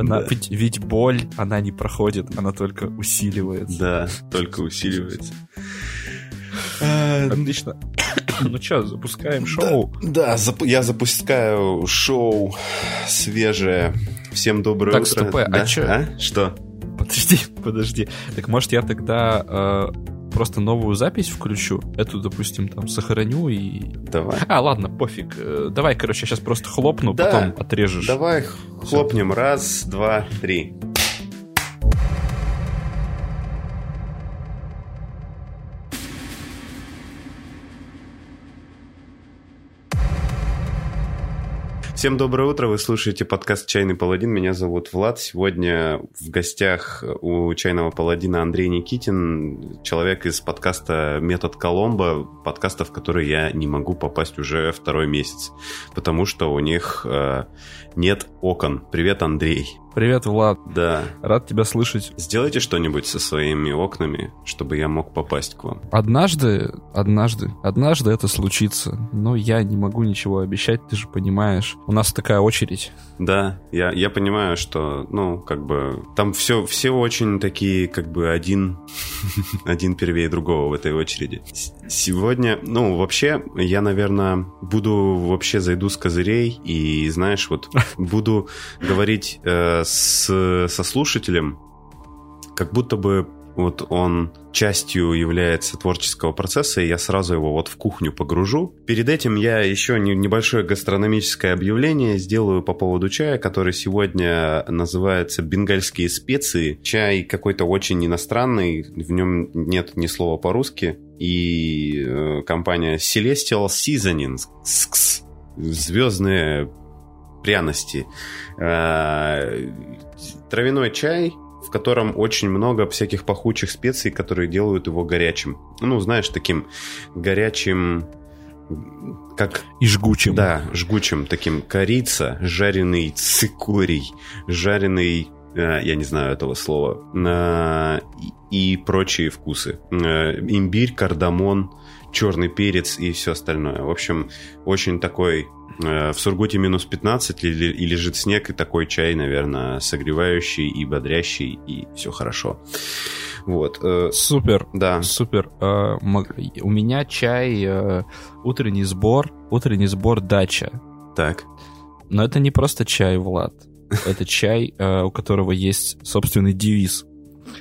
Она, ведь, ведь боль, она не проходит, она только усиливается. Да, только усиливается. Отлично. Ну что, запускаем шоу? Да, зап- я запускаю шоу свежее. Всем доброе Так, утро. стоп, а Да? чё? А? Что? Подожди, подожди. Так может я тогда э, просто новую запись включу? Эту, допустим, там сохраню и... Давай. А, ладно, пофиг. Э, Давай, короче, я сейчас просто хлопну, Да. потом отрежешь. Давай хлопнем. Раз, два, три. Всем доброе утро, вы слушаете подкаст «Чайный паладин», меня зовут Влад. Сегодня в гостях у «Чайного паладина» Андрей Никитин, человек из подкаста «Метод Коломбо», подкаста, в который я не могу попасть уже второй месяц, потому что у них э, нет окон. Привет, Андрей. Привет, Влад. Да. Рад тебя слышать. Сделайте что-нибудь со своими окнами, чтобы я мог попасть к вам. Однажды, однажды, однажды это случится. Но я не могу ничего обещать, ты же понимаешь. У нас такая очередь. Да, я, я понимаю, что, ну, как бы, там все, все очень такие, как бы, один, один первее другого в этой очереди. Сегодня, ну, вообще, я, наверное, буду, вообще зайду с козырей и, знаешь, вот, буду говорить э, с, со слушателем, как будто бы вот он частью является творческого процесса, и я сразу его вот в кухню погружу. Перед этим я еще не- небольшое гастрономическое объявление сделаю по поводу чая, который сегодня называется «Бенгальские специи». Чай какой-то очень иностранный, в нем нет ни слова по-русски, и э, компания Celestial Seasoning, СКС, звездные пряности. Э, Травяной чай, в котором очень много всяких пахучих специй, которые делают его горячим. Ну, знаешь, таким горячим, как И жгучим. да, жгучим таким корица, жареный цикорий, жареный, э, я не знаю этого слова, и, прочие вкусы. Э, имбирь, кардамон, черный перец и все остальное. В общем, очень такой в Сургуте минус 15 и, и лежит снег, и такой чай, наверное, согревающий и бодрящий, и все хорошо. Вот. э, Супер. да, Супер. Э, У меня чай э, утренний сбор, утренний сбор дача. так. Но это не просто чай, Влад. Это чай, э, у которого есть собственный девиз.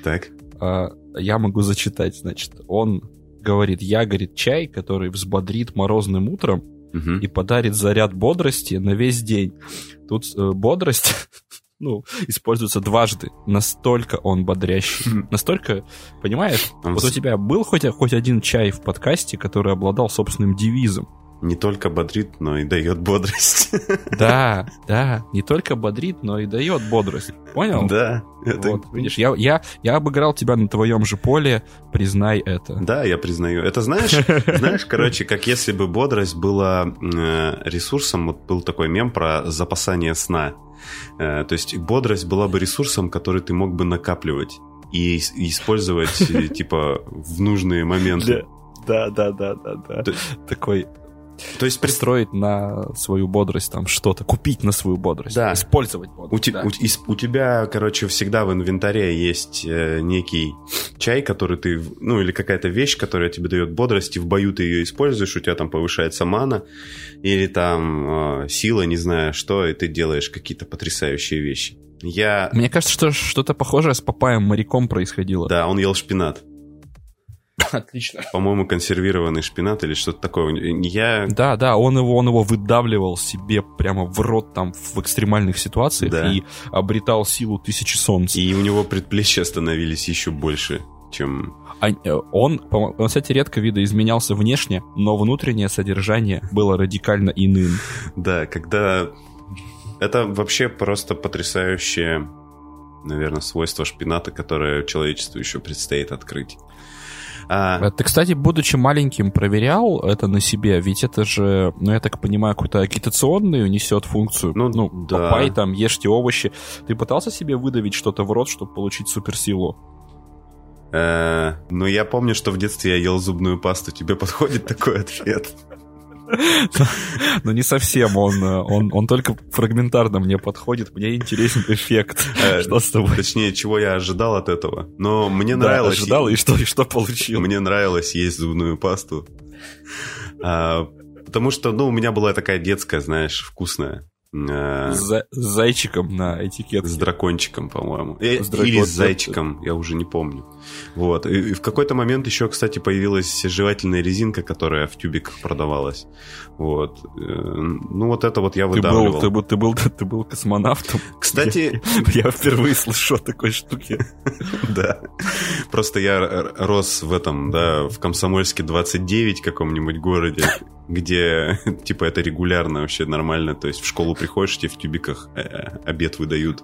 Так. Э, Я могу зачитать, значит. Он говорит, я, говорит, чай, который взбодрит морозным утром Мгм. и подарит заряд бодрости на весь день. Тут э, бодрость, ну, используется дважды. Настолько он бодрящий. Настолько, понимаешь? Он Вот у тебя был хоть, хоть один чай в подкасте, который обладал собственным девизом? Не только бодрит, но и дает бодрость. Да, да, не только бодрит, но и дает бодрость. Понял? Да, это... Вот, видишь, я, я, я обыграл тебя на твоем же поле, признай это. Да, я признаю. Это знаешь, знаешь, короче, как если бы бодрость была э, ресурсом, вот был такой мем про запасание сна. Э, то есть бодрость была бы ресурсом, который ты мог бы накапливать и, ис- и использовать, типа, в нужные моменты. Да, да, да, да, да. Такой То есть, пристроить на свою бодрость там что-то, купить на свою бодрость, Да. использовать У, бодрость. те- да. у- у тебя, короче, всегда в инвентаре есть э, некий чай, который ты, ну, или какая-то вещь, которая тебе дает бодрость, и в бою ты ее используешь, у тебя там повышается мана, или там э, сила, не знаю что, и ты делаешь какие-то потрясающие вещи. Я... Мне кажется, что что-то похожее с Папаем моряком происходило. Да, он ел шпинат. Отлично. По-моему, консервированный шпинат или что-то такое. Я... Да, да, он его, он его выдавливал себе прямо в рот там в экстремальных ситуациях Да. и обретал силу тысячи солнц. И у него предплечья становились еще больше, чем... А, э, он, по- он, кстати, редко видоизменялся внешне, но внутреннее содержание было радикально иным. Да, когда... Это вообще просто потрясающее, наверное, свойство шпината, которое человечеству еще предстоит открыть. А, А Ты, кстати, будучи маленьким, проверял это на себе? Ведь это же, ну, я так понимаю, какую-то агитационную несет функцию. Ну, ну да. папай, там, ешьте овощи. Ты пытался себе выдавить что-то в рот, чтобы получить суперсилу? э, ну, я помню, что в детстве я ел зубную пасту. Тебе подходит такой ответ? Но не совсем, он, он, он только фрагментарно мне подходит, мне интересен эффект. Э, что с тобой? Точнее, чего я ожидал от этого. Но мне да, нравилось... ожидал, и что, и что получил. Мне нравилось есть зубную пасту. А, потому что, ну, у меня была такая детская, знаешь, вкусная. Э, с, зайчиком на этикетке. С дракончиком, по-моему. Э, с Или с зайчиком, я уже не помню. Вот. И в какой-то момент еще, кстати, появилась жевательная резинка, которая в тюбиках продавалась. Вот. Э, ну, вот это вот я выдавливал. Ты был, ты был, ты был, ты был космонавтом? Кстати... Я, я впервые слышу о такой штуке. Да. Просто я рос в этом, да, в Комсомольске 29 каком-нибудь городе, где, типа, это регулярно вообще нормально. То есть в школу приходишь, тебе в тюбиках э, обед выдают.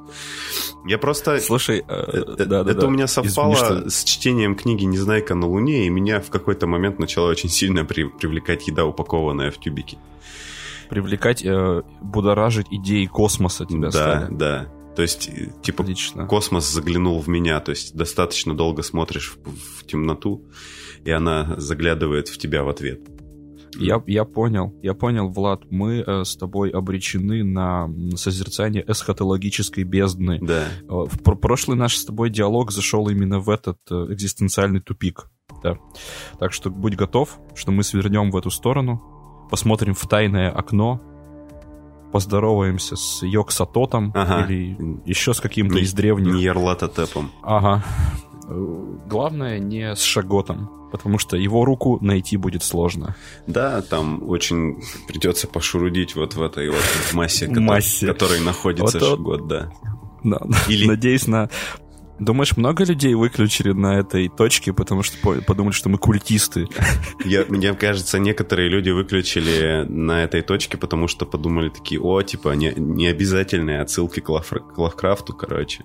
Я просто... Слушай, э, э, это у меня совпало с чтением книги «Незнайка на Луне», и меня в какой-то момент начала очень сильно при, привлекать еда, упакованная в тюбики. Привлекать, будоражить идеи космоса тебя Да, да. То есть, типа, Отлично. космос заглянул в меня. То есть, достаточно долго смотришь в, в темноту, и она заглядывает в тебя в ответ. Я, я понял, я понял, Влад, мы э, с тобой обречены на созерцание эсхатологической бездны. Да. Э, в пр прошлый наш с тобой диалог зашел именно в этот э, экзистенциальный тупик. Да. Так что будь готов, что мы свернем в эту сторону, посмотрим в тайное окно, поздороваемся с Йоксатотом ага. или еще с каким-то из древних. Ньерлатотепом. Ага. Э, главное не с Шаготом потому что его руку найти будет сложно. Да, там очень придется пошурудить вот в этой вот массе, массе. которой находится вот, Шагот, да. Да, Или... Надеюсь на Думаешь, много людей выключили на этой точке, потому что подумали, что мы культисты? Я, мне кажется, некоторые люди выключили на этой точке, потому что подумали такие, о, типа, не, не обязательные отсылки к, Лав, к Лавкрафту, короче.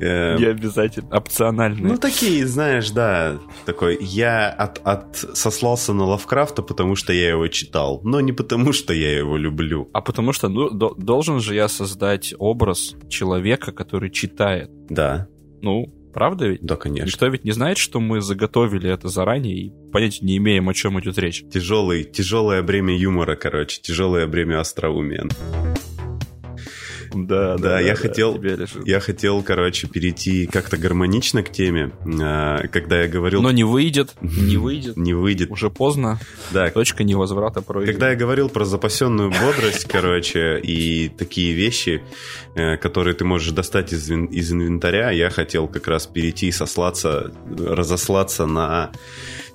Эм, не обязательно, опциональные. Ну, такие, знаешь, да, такой, я от, от сослался на Лавкрафта, потому что я его читал, но не потому что я его люблю. А потому что, ну, должен же я создать образ человека, который читает. Да. Ну, правда ведь? Да, конечно. Никто ведь не знает, что мы заготовили это заранее и понятия не имеем, о чем идет речь. Тяжелый, тяжелое бремя юмора, короче, тяжелое бремя остроумия. Да, да, я хотел, я хотел, короче, перейти как-то гармонично к теме, а, когда я говорил... Но не выйдет, не выйдет. Не выйдет. Уже поздно. Да. Точка невозврата пройдена. Когда я говорил про запасенную бодрость, короче, и такие вещи, э, которые ты можешь достать из, из инвентаря, я хотел как раз перейти и сослаться, разослаться на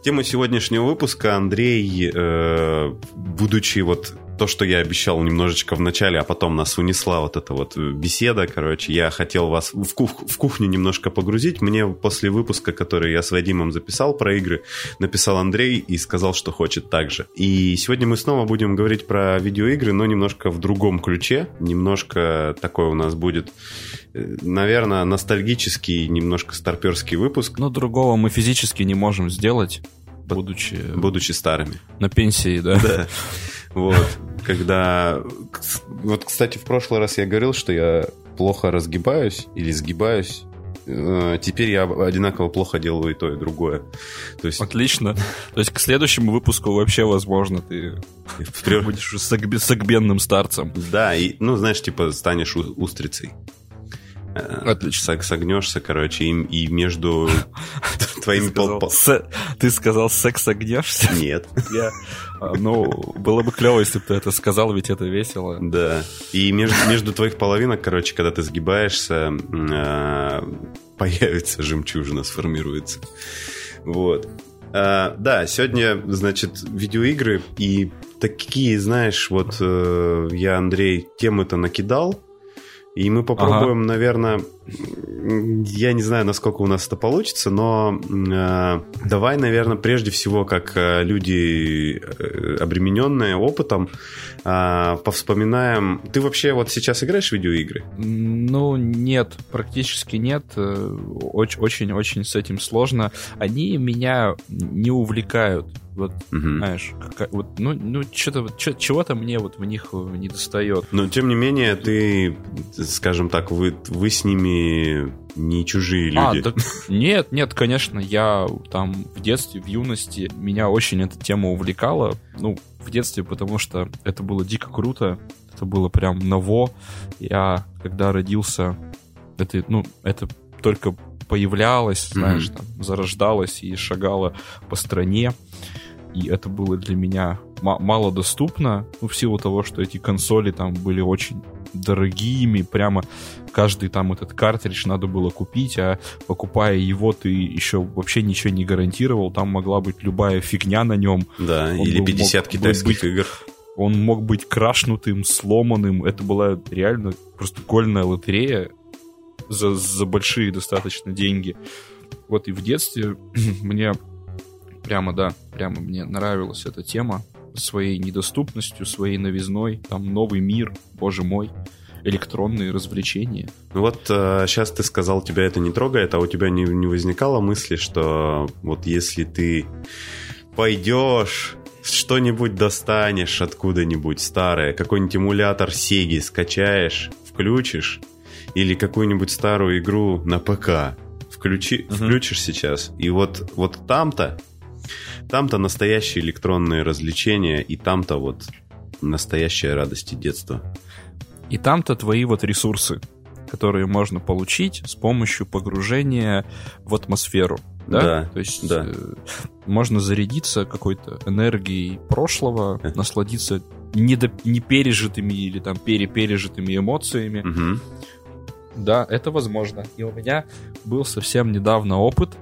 тему сегодняшнего выпуска. Андрей, э, будучи вот то, что я обещал немножечко в начале, а потом нас унесла вот эта вот беседа, короче, я хотел вас в, кух в кухню немножко погрузить. Мне после выпуска, который я с Вадимом записал про игры, написал Андрей и сказал, что хочет так же. И сегодня мы снова будем говорить про видеоигры, но немножко в другом ключе. Немножко такой у нас будет э, наверное, ностальгический, немножко старперский выпуск. Но другого мы физически не можем сделать, будучи... Будучи старыми. На пенсии, да? Да. Вот, когда... Вот, кстати, в прошлый раз я говорил, что я плохо разгибаюсь или сгибаюсь. Э, теперь я одинаково плохо делаю и то, и другое. То есть... Отлично. То есть к следующему выпуску вообще, возможно, ты будешь сагбенным старцем. Да, и, ну, знаешь, типа станешь устрицей. Э, Отлично. Согнешься, короче, и, и между твоими... Ты сказал, секс огнешься? Нет. Я... А, ну, было бы клево, если бы ты это сказал, ведь это весело. Да. И между, между твоих половинок, короче, когда ты сгибаешься, э, появится жемчужина, сформируется. Вот. А, да, сегодня, значит, видеоигры и такие, знаешь, вот э, я, Андрей, темы-то накидал, и мы попробуем, ага. наверное, я не знаю, насколько у нас это получится, но э, давай, наверное, прежде всего, как э, люди э, обремененные опытом, э, повспоминаем. Ты вообще вот сейчас играешь в видеоигры? Ну, нет, практически нет. Очень-очень с этим сложно. Они меня не увлекают. Вот, угу. знаешь, как, вот, ну, ну что-то, чего-то мне вот в них не достает. Но, тем не менее, ты, скажем так, вы, вы с ними не чужие а, люди. А, так, нет, нет, конечно, я там в детстве, в юности, меня очень эта тема увлекала. Ну, в детстве, потому что это было дико круто, это было прям ново. Я, когда родился, это, ну, это только появлялось, знаешь, mm-hmm. там, зарождалось и шагало по стране. И это было для меня мало доступно, ну, в силу того, что эти консоли там были очень дорогими, прямо каждый там этот картридж надо было купить, а покупая его, ты еще вообще ничего не гарантировал, там могла быть любая фигня на нем. Да, Он или был, 50 китайских быть, игр. Он мог быть крашнутым, сломанным, это была реально просто гольная лотерея за, за большие достаточно деньги. Вот и в детстве мне прямо, да, прямо мне нравилась эта тема своей недоступностью, своей новизной, там новый мир, боже мой, электронные развлечения. Ну вот э, сейчас ты сказал, тебя это не трогает, а у тебя не, не возникало мысли, что вот если ты пойдешь что-нибудь достанешь откуда-нибудь старое, какой-нибудь эмулятор Сеги скачаешь, включишь, или какую-нибудь старую игру на ПК включи, угу. включишь сейчас, и вот, вот там-то там-то настоящие электронные развлечения, и там-то вот настоящая радость и детство. И там-то твои вот ресурсы, которые можно получить с помощью погружения в атмосферу. Да, да то есть да. Э, можно зарядиться какой-то энергией прошлого, насладиться недо, не пережитыми или там перепережитыми эмоциями. Угу. Да, это возможно. И у меня был совсем недавно опыт.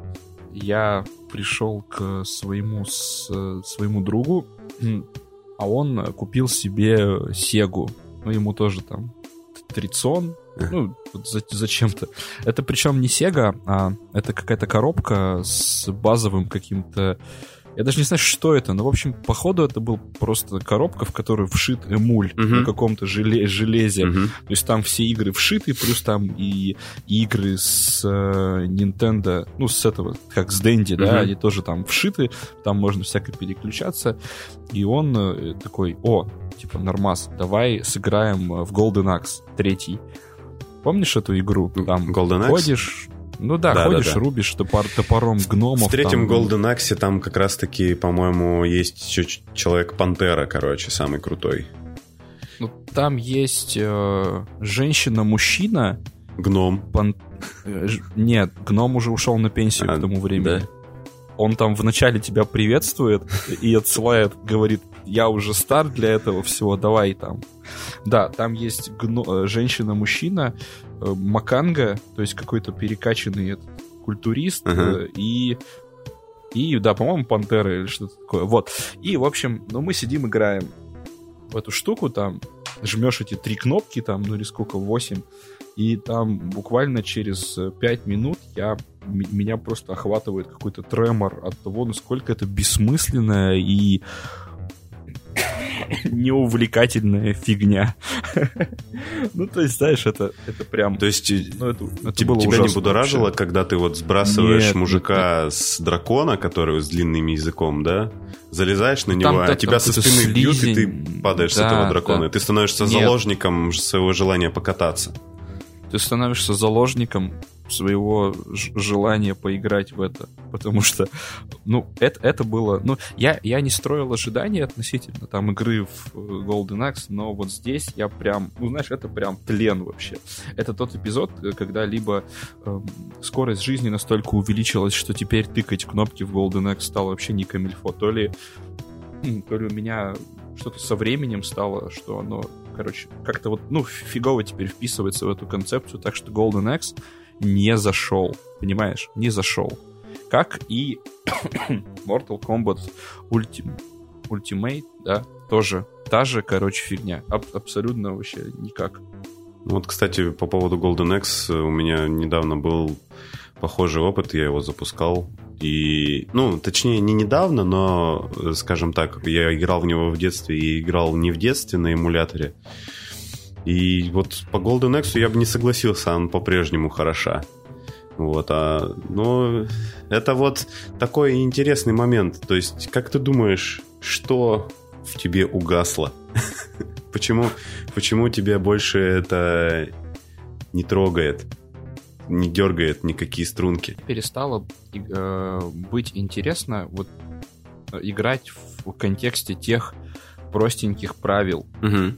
Я пришел к своему, с, своему другу, а он купил себе Сегу. Ну, ему тоже там Трицон, ну, за, зачем-то. Это причем не Sega, а это какая-то коробка с базовым каким-то я даже не знаю, что это, но, в общем, походу это был просто коробка, в которую вшит эмуль uh-huh. на каком-то желе- железе. Uh-huh. То есть там все игры вшиты, плюс там и, игры с э, Nintendo, ну, с этого, как с Dendy, uh-huh. да, они тоже там вшиты, там можно всяко переключаться. И он э, такой, о, типа, нормас, давай сыграем в Golden Axe третий. Помнишь эту игру? Там Golden Axe? ходишь, ну да, да ходишь, да, да. рубишь топор, топором гномов. В третьем там... Golden Axe там как раз-таки, по-моему, есть еще Человек-пантера, короче, самый крутой. Ну, там есть э, женщина-мужчина. Гном. Пан... Э, нет, гном уже ушел на пенсию а, к тому времени. Да? Он там вначале тебя приветствует и отсылает, говорит, я уже стар для этого всего, давай там. Да, там есть гно... Э, женщина-мужчина, Маканга, то есть какой-то перекачанный этот, культурист, uh-huh. и и, да, по-моему, Пантера или что-то такое. Вот. И, в общем, ну, мы сидим, играем в эту штуку, там, жмешь эти три кнопки, там, ну, или сколько, восемь, и там буквально через пять минут я, меня просто охватывает какой-то тремор от того, насколько это бессмысленное и неувлекательная фигня. ну, то есть, знаешь, это, это прям... То есть, ну, это, это тебя, не будоражило, вообще. когда ты вот сбрасываешь нет, мужика нет, с дракона, который с длинным языком, да? Залезаешь на ну, него, а тебя со спины бьют, и ты падаешь да, с этого дракона. Да. И ты становишься нет. заложником своего желания покататься. Ты становишься заложником своего желания поиграть в это. Потому что, ну, это, это было... Ну, я, я не строил ожидания относительно там игры в э, Golden Axe, но вот здесь я прям... Ну, знаешь, это прям тлен вообще. Это тот эпизод, э, когда либо э, скорость жизни настолько увеличилась, что теперь тыкать кнопки в Golden Axe стало вообще не камильфо, то ли, то ли у меня что-то со временем стало, что оно, короче, как-то вот, ну, фигово теперь вписывается в эту концепцию, так что Golden Axe не зашел. Понимаешь? Не зашел. Как и Mortal Kombat Ultim... Ultimate, да, тоже та же, короче, фигня. Аб- абсолютно вообще никак. Вот, кстати, по поводу Golden Axe у меня недавно был похожий опыт, я его запускал. И, ну, точнее, не недавно, но, скажем так, я играл в него в детстве и играл не в детстве на эмуляторе. И вот по Golden Axe я бы не согласился, он по-прежнему хороша. Вот, а, ну, это вот такой интересный момент. То есть, как ты думаешь, что в тебе угасло? почему, почему тебя больше это не трогает, не дергает никакие струнки? Перестало э, быть интересно вот э, играть в контексте тех простеньких правил. Мгм.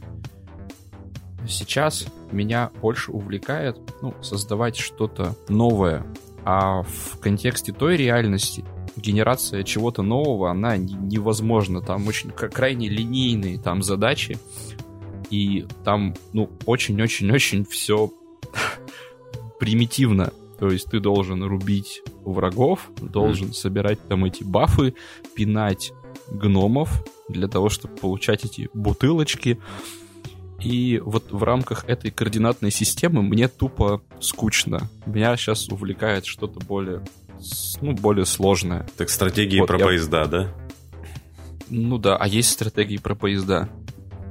Сейчас меня больше увлекает ну, создавать что-то новое. А в контексте той реальности генерация чего-то нового, она не- невозможна. Там очень крайне линейные там задачи. И там, ну, очень-очень-очень все примитивно. То есть ты должен рубить врагов, должен собирать там эти бафы, пинать гномов для того, чтобы получать эти бутылочки. И вот в рамках этой координатной системы мне тупо скучно. Меня сейчас увлекает что-то более, ну, более сложное. Так стратегии Вот про я- поезда, да? Ну да, а есть стратегии про поезда.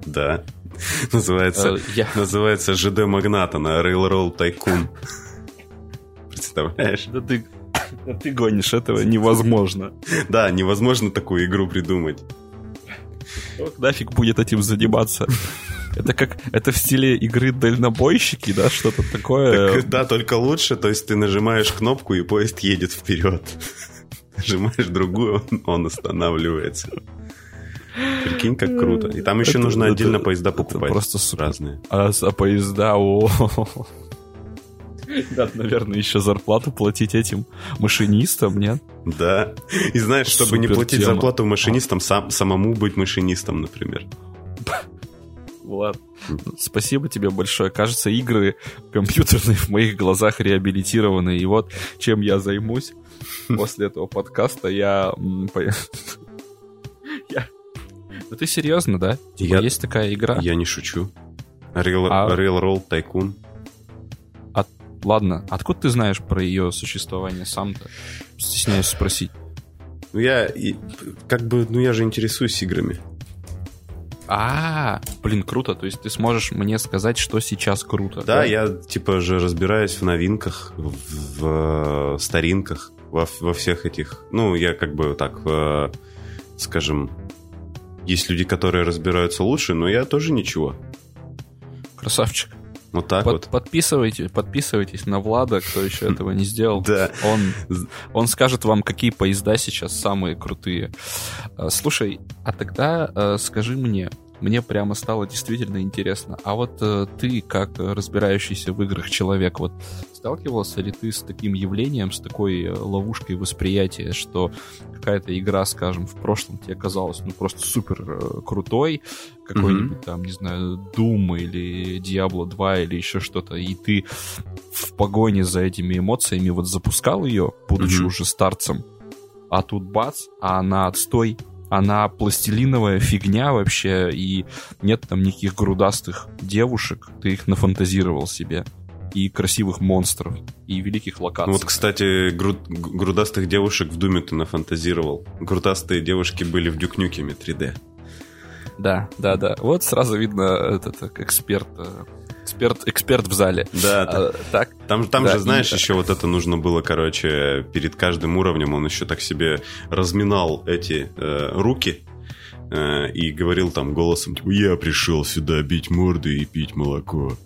Да. Называется, Э, я... называется ЖД Магната на Railroad Tycoon. Представляешь? Да ты, да ты гонишь, этого невозможно. Да, невозможно такую игру придумать. Кто нафиг будет этим заниматься? Это как, это в стиле игры дальнобойщики, да, что-то такое. Так, да, только лучше, то есть ты нажимаешь кнопку, и поезд едет вперед. Нажимаешь другую, он- останавливается. Прикинь, как круто. И там еще Это- нужно это- отдельно поезда покупать. просто супер. разные. А за поезда, о Надо, наверное, еще зарплату платить этим машинистам, нет? Да. И знаешь, чтобы не Супер платить тема. зарплату машинистам, сам, самому быть машинистом, например. Влад, спасибо тебе большое. Кажется, игры компьютерные в моих глазах реабилитированы. И вот чем я займусь после этого подкаста, я... я- Ну ты серьезно, да? Типа, Я- Есть такая игра? Я не шучу. Rail, А- Railroad Tycoon. Ладно, откуда ты знаешь про ее существование сам-то? Стесняюсь спросить. Ну, я как бы, ну я же интересуюсь играми. А, блин, круто. То есть ты сможешь мне сказать, что сейчас круто. Да, я типа же разбираюсь в новинках, в, в, э, старинках, во, во всех этих. Ну, я как бы так, э, скажем, есть люди, которые разбираются лучше, но я тоже ничего. Красавчик. Вот так Под- вот. подписывайтесь, подписывайтесь на Влада, кто еще этого не сделал. Да. Он, он скажет вам, какие поезда сейчас самые крутые. Э, Слушай, а тогда э, скажи мне, мне прямо стало действительно интересно, а вот э, ты, как разбирающийся в играх человек, вот сталкивался ли ты с таким явлением, с такой э, ловушкой восприятия, что какая-то игра, скажем, в прошлом тебе казалась ну просто супер э, крутой, какой-нибудь там, не знаю, Doom или Diablo 2 или еще что-то, и ты в погоне за этими эмоциями вот запускал ее, будучи Мгм. уже старцем, а тут бац, а она отстой, она пластилиновая фигня вообще, и нет там никаких грудастых девушек, ты их нафантазировал себе, и красивых монстров, и великих локаций. Вот, кстати, гру- г- грудастых девушек в Думе ты нафантазировал. Грудастые девушки были в Дюкнюкеме 3D. Да, да, да. Вот сразу видно этот эксперт, э, эксперт, эксперт в зале. Да, А, так, там, там да, же, знаешь, еще вот это нужно было, короче, перед каждым уровнем он еще так себе разминал эти э, руки э, и говорил там голосом, типа, я пришел сюда бить морды и пить молоко.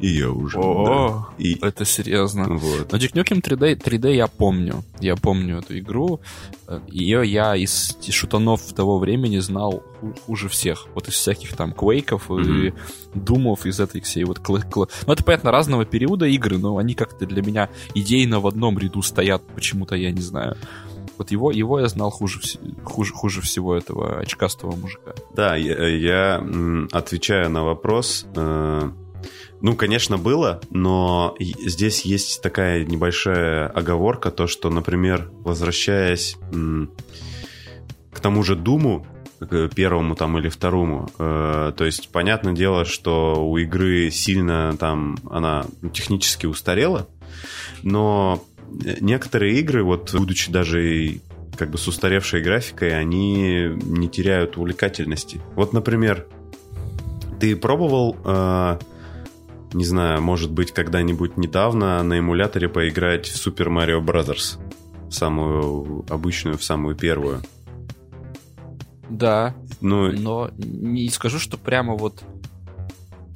И я уже... О, да». И это серьезно. вот. Но Duke Nukem 3D, 3D я помню. Я помню эту игру. Ее я из шутанов того времени знал ху- хуже всех. Вот из всяких там квейков и Мгм. думов из этой всей вот... кла- кла- Ну, это, понятно, разного периода игры, но они как-то для меня идейно в одном ряду стоят. Почему-то я не знаю. Вот его, его я знал хуже, хуже, хуже всего этого очкастого мужика. Да, я, я, м, отвечаю на вопрос. э, ну, конечно, было, но здесь есть такая небольшая оговорка, то, что, например, возвращаясь к тому же Думу, к первому там или второму, э, то есть, понятное дело, что у игры сильно там она технически устарела, но некоторые игры, вот будучи даже и как бы с устаревшей графикой, они не теряют увлекательности. Вот, например, ты пробовал, э, не знаю, может быть, когда-нибудь недавно на эмуляторе поиграть в Super Mario Bros. Самую обычную, в самую первую. Да, Ну, но не скажу, что прямо вот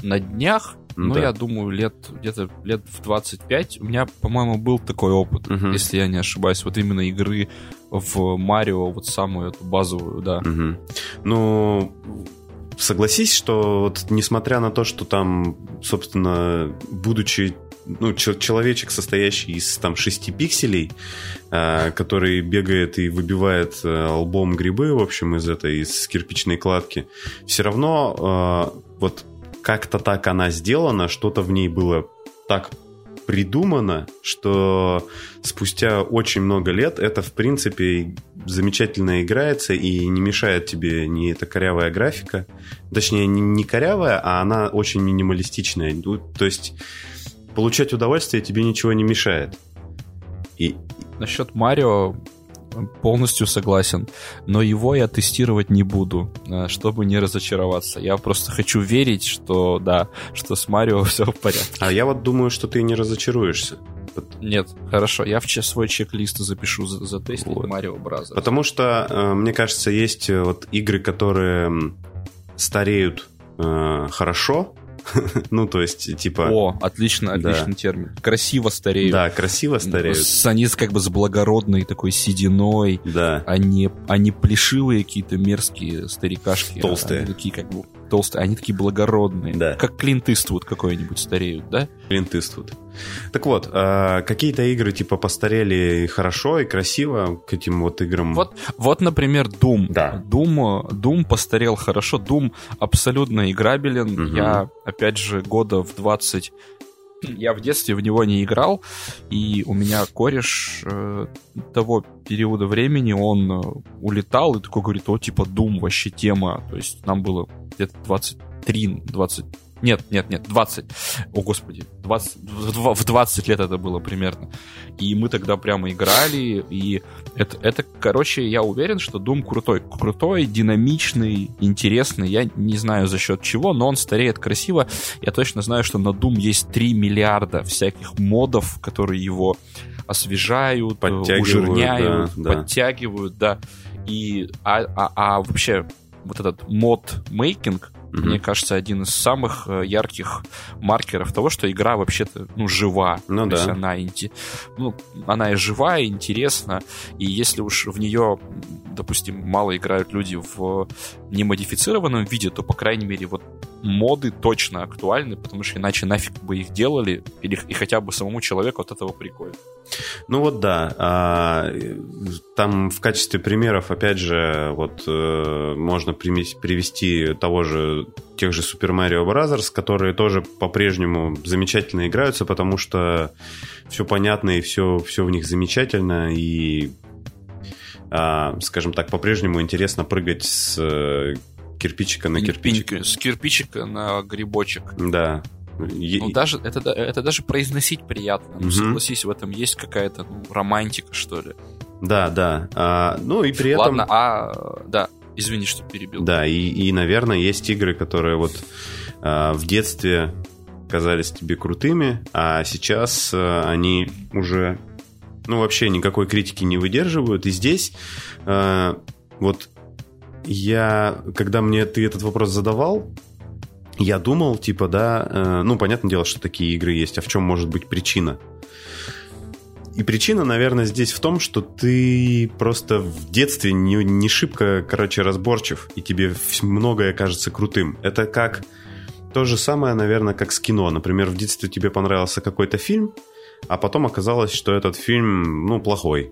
на днях, ну, да. я думаю, лет где-то лет в 25 у меня, по-моему, был такой опыт, Мгм. если я не ошибаюсь, вот именно игры в Марио, вот самую эту базовую, да. Мгм. Ну, согласись, что вот несмотря на то, что там, собственно, будучи ну, человечек, состоящий из там шести пикселей, э, который бегает и выбивает э, грибы, в общем, из этой, из кирпичной кладки, все равно э, вот как-то так она сделана, что-то в ней было так придумано, что спустя очень много лет это, в принципе, замечательно играется и не мешает тебе ни эта корявая графика. Точнее, не корявая, а она очень минималистичная. Ну, то есть получать удовольствие тебе ничего не мешает. И... Насчет Марио полностью согласен, но его я тестировать не буду, э, чтобы не разочароваться. Я просто хочу верить, что да, что с Марио все в порядке. А я вот думаю, что ты не разочаруешься. Нет, хорошо, я в свой чек-лист запишу за затестить вот. Mario Brothers. Потому что, э, мне кажется, есть э, вот игры, которые стареют хорошо, ну, то есть, типа... О, отлично, отличный да. термин. Красиво стареют. Да, красиво стареют. С, они как бы с благородной такой сединой. Да. Они, они плешивые какие-то мерзкие старикашки. Толстые. Они такие как бы толстые, они такие благородные. Да. Как Клинт Иствуд какой-нибудь стареют, да? Клинт Иствуд. Так вот, э, какие-то игры типа постарели хорошо и красиво к этим вот играм. Вот, вот например, Doom. Да. Doom, Doom постарел хорошо. Doom абсолютно играбелен. Угу. Я, опять же, года в 20 я в детстве в него не играл, и у меня кореш э, того периода времени, он э, улетал и такой говорит, о, типа, Doom вообще тема. То есть нам было где-то 23, 20, нет, нет, нет, 20. О, господи, 20, в 20 лет это было примерно. И мы тогда прямо играли, и это, это, короче, я уверен, что Doom крутой. Крутой, динамичный, интересный. Я не знаю за счет чего, но он стареет красиво. Я точно знаю, что на Doom есть 3 миллиарда всяких модов, которые его освежают, ужирняют, да, подтягивают, да. И, а, а, а вообще вот этот мод-мейкинг, Mm-hmm. Мне кажется, один из самых э, ярких маркеров того, что игра вообще-то ну, жива. Ну, То да. есть она, инти... ну, она и живая, и интересна. И если уж в нее, допустим, мало играют люди в немодифицированном виде, то, по крайней мере, вот моды точно актуальны, потому что иначе нафиг бы их делали, или и хотя бы самому человеку от этого прикольно. Ну вот да, а, там в качестве примеров, опять же, вот э, можно привести того же, тех же Super Mario Bros., которые тоже по-прежнему замечательно играются, потому что все понятно и все, все в них замечательно, и, а, скажем так, по-прежнему интересно прыгать с э, кирпичика на кирпичик. С кирпичика на грибочек. Да. Ну, даже, это, это даже произносить приятно. Ну, угу. согласись, в этом есть какая-то ну, романтика, что ли. Да, да. А, ну и при этом... Ладно, а... Да, извини, что перебил. Да, и, и наверное, есть игры, которые вот а, в детстве казались тебе крутыми, а сейчас а, они уже, ну, вообще никакой критики не выдерживают. И здесь а, вот я, когда мне ты этот вопрос задавал, я думал, типа, да, э, ну, понятное дело, что такие игры есть, а в чем может быть причина? И причина, наверное, здесь в том, что ты просто в детстве не, не шибко, короче, разборчив, и тебе многое кажется крутым. Это как то же самое, наверное, как с кино. Например, в детстве тебе понравился какой-то фильм, а потом оказалось, что этот фильм, ну, плохой.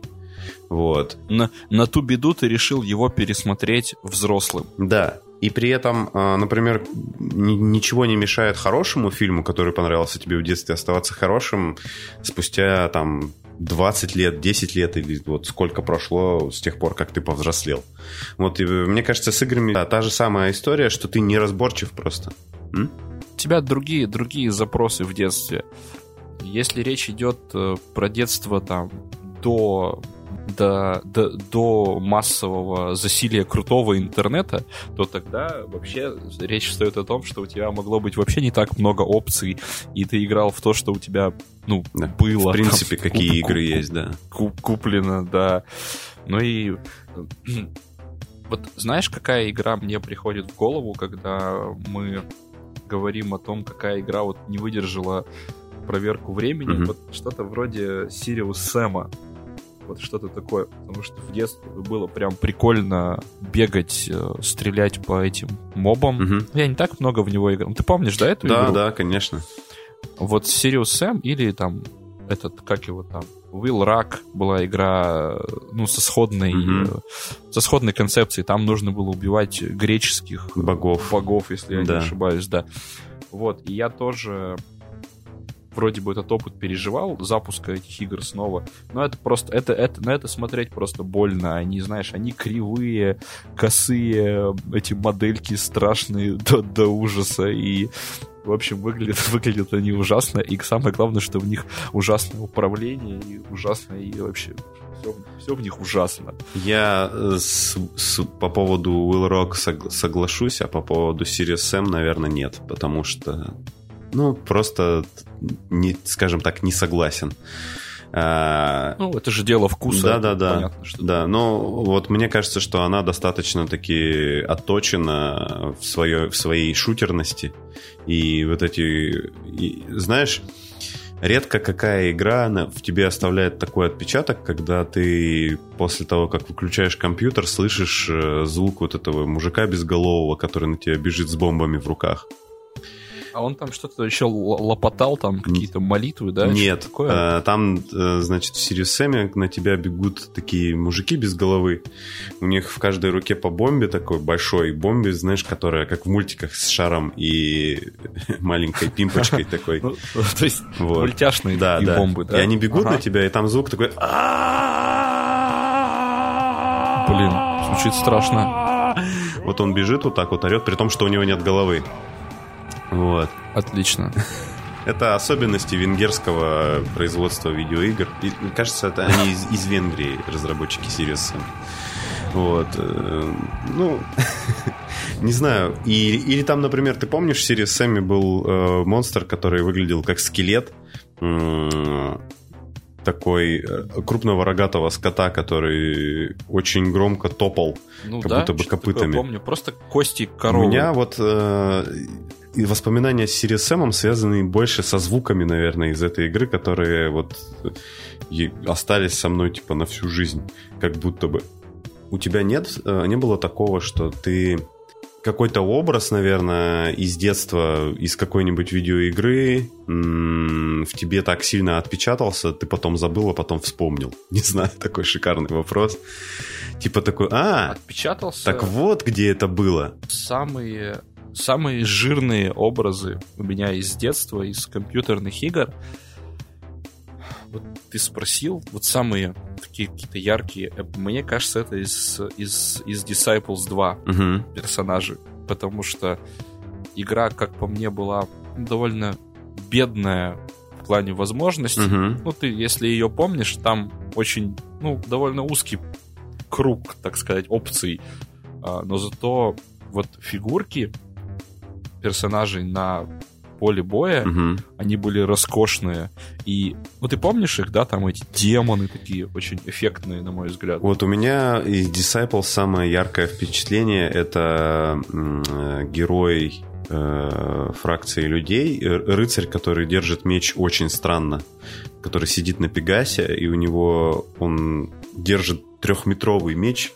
Вот. На, на ту беду ты решил его пересмотреть взрослым. Да. И при этом, а, например, ничего не мешает хорошему фильму, который понравился тебе в детстве, оставаться хорошим спустя там 20 лет, 10 лет или вот сколько прошло с тех пор, как ты повзрослел. Вот, и мне кажется, с играми да, та же самая история, что ты неразборчив просто. М? У тебя другие, другие запросы в детстве. Если речь идет э, про детство там до до, до, до массового засилия крутого интернета, то тогда вообще речь стоит о том, что у тебя могло быть вообще не так много опций, и ты играл в то, что у тебя, ну, да. было. В принципе, там, какие куп, игры куп, есть, да. Куп, куплено, да. Ну и вот знаешь, какая игра мне приходит в голову, когда мы говорим о том, какая игра вот не выдержала проверку времени? Mm-hmm. Вот что-то вроде Сириус Сэма. Вот что-то такое. Потому что в детстве было прям прикольно бегать, э, стрелять по этим мобам. Мгм. Я не так много в него играл. Ты помнишь, да, эту Да, игру? да, конечно. Вот Sirius Sam или там этот, как его там, Will Rack была игра, ну, со сходной, э, со сходной концепцией. Там нужно было убивать греческих Богов. богов, если я Да. не ошибаюсь, да. Вот, и я тоже вроде бы этот опыт переживал, запуска этих игр снова, но это просто, это, это, на это смотреть просто больно, они, знаешь, они кривые, косые, эти модельки страшные до, до ужаса, и в общем, выглядят, выглядят они ужасно, и самое главное, что в них ужасное управление, и ужасно, и вообще все, в них ужасно. Я э, с- с- по поводу Will Rock сог- соглашусь, а по поводу Sirius Sam, наверное, нет. Потому что, ну, просто, не, скажем так, не согласен. А, Ну, это же дело вкуса. Да, да, да. Понятно, что Да, но вот мне кажется, что она достаточно таки отточена в, свое, в своей шутерности. И вот эти... и, знаешь, редко какая игра она в тебе оставляет такой отпечаток, когда ты после того, как выключаешь компьютер, слышишь э, звук вот этого мужика безголового, который на тебя бежит с бомбами в руках. А он там что-то еще лопотал, там какие-то молитвы, да? Нет, такое? э, там, э, значит, в Сириус Сэме на тебя бегут такие мужики без головы. У них в каждой руке по бомбе такой большой бомбе, знаешь, которая как в мультиках с шаром и маленькой пимпочкой такой. Ну, то есть мультяшные бомбы, да? И они бегут на тебя, и там звук такой... Блин, звучит страшно. Вот он бежит вот так вот, орет, при том, что у него нет головы. Вот. Отлично. Это особенности венгерского производства видеоигр. И, кажется, это они из, из Венгрии, разработчики Sirius Sam. Вот. э, Ну, не знаю. И, или там, например, ты помнишь, в Sirius Sam был э, монстр, который выглядел как скелет. М, Такой э, крупного рогатого скота, который очень громко топал. Ну Как да, будто бы что-то такое копытами. помню. Просто кости У коровы. меня вот э, и воспоминания с Sirius Sam связаны больше со звуками, наверное, из этой игры, которые вот остались со мной типа на всю жизнь, как будто бы. У тебя нет, э, не было такого, что ты какой-то образ, наверное, из детства, из какой-нибудь видеоигры в тебе так сильно отпечатался, ты потом забыл, а потом вспомнил. Не знаю, такой шикарный вопрос. Типа такой, а, Отпечатался так вот где это было. самые, самые жирные образы у меня из детства, из компьютерных игр. Вот ты спросил, вот самые такие какие-то яркие. э, Мне кажется, это из, из, из Disciples 2 Мгм. персонажи, потому что игра, как по мне, была довольно бедная в плане возможностей. Мгм. Ну, ты, если ее помнишь, там очень, ну, довольно узкий круг, так сказать, опций. А, но зато вот фигурки персонажей на поле боя, Мгм. они были роскошные. И, ну, ты помнишь их, да, там эти демоны такие очень эффектные, на мой взгляд. Вот у меня из Disciple самое яркое впечатление это герой э, фракции людей, э, рыцарь, который держит меч очень странно, который сидит на Пегасе, и у него он держит трехметровый меч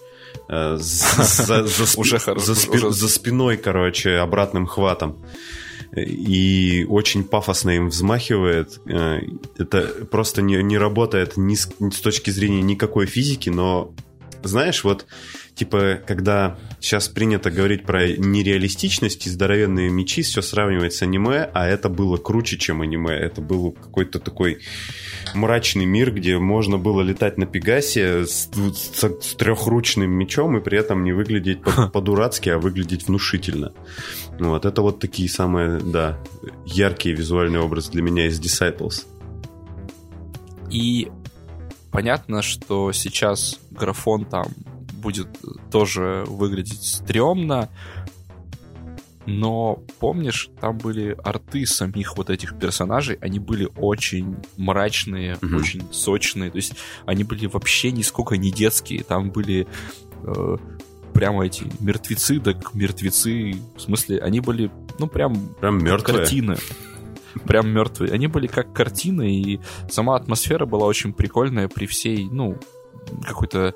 э, за, за спи- Уже хоро- за спи- уже- за спиной, короче, обратным хватом. И очень пафосно им взмахивает. Э, Это просто не, не работает ни с, ни с точки зрения никакой физики, но знаешь, вот типа, когда сейчас принято говорить про нереалистичность и здоровенные мечи, все сравнивать с аниме, а это было круче, чем аниме. Это был какой-то такой мрачный мир, где можно было летать на Пегасе с, с- с трехручным мечом и при этом не выглядеть по- по-дурацки, а выглядеть внушительно. Вот, это вот такие самые, да, яркие визуальные образы для меня из Disciples. И понятно, что сейчас графон там будет тоже выглядеть стрёмно, но помнишь, там были арты самих вот этих персонажей, они были очень мрачные, Мгм. очень сочные, то есть они были вообще нисколько не детские, там были э, прямо эти мертвецы, так мертвецы, в смысле, они были, ну, прям Прям мертвые. картины. Прям мертвые. Они были как картины, и сама атмосфера была очень прикольная при всей, ну, какой-то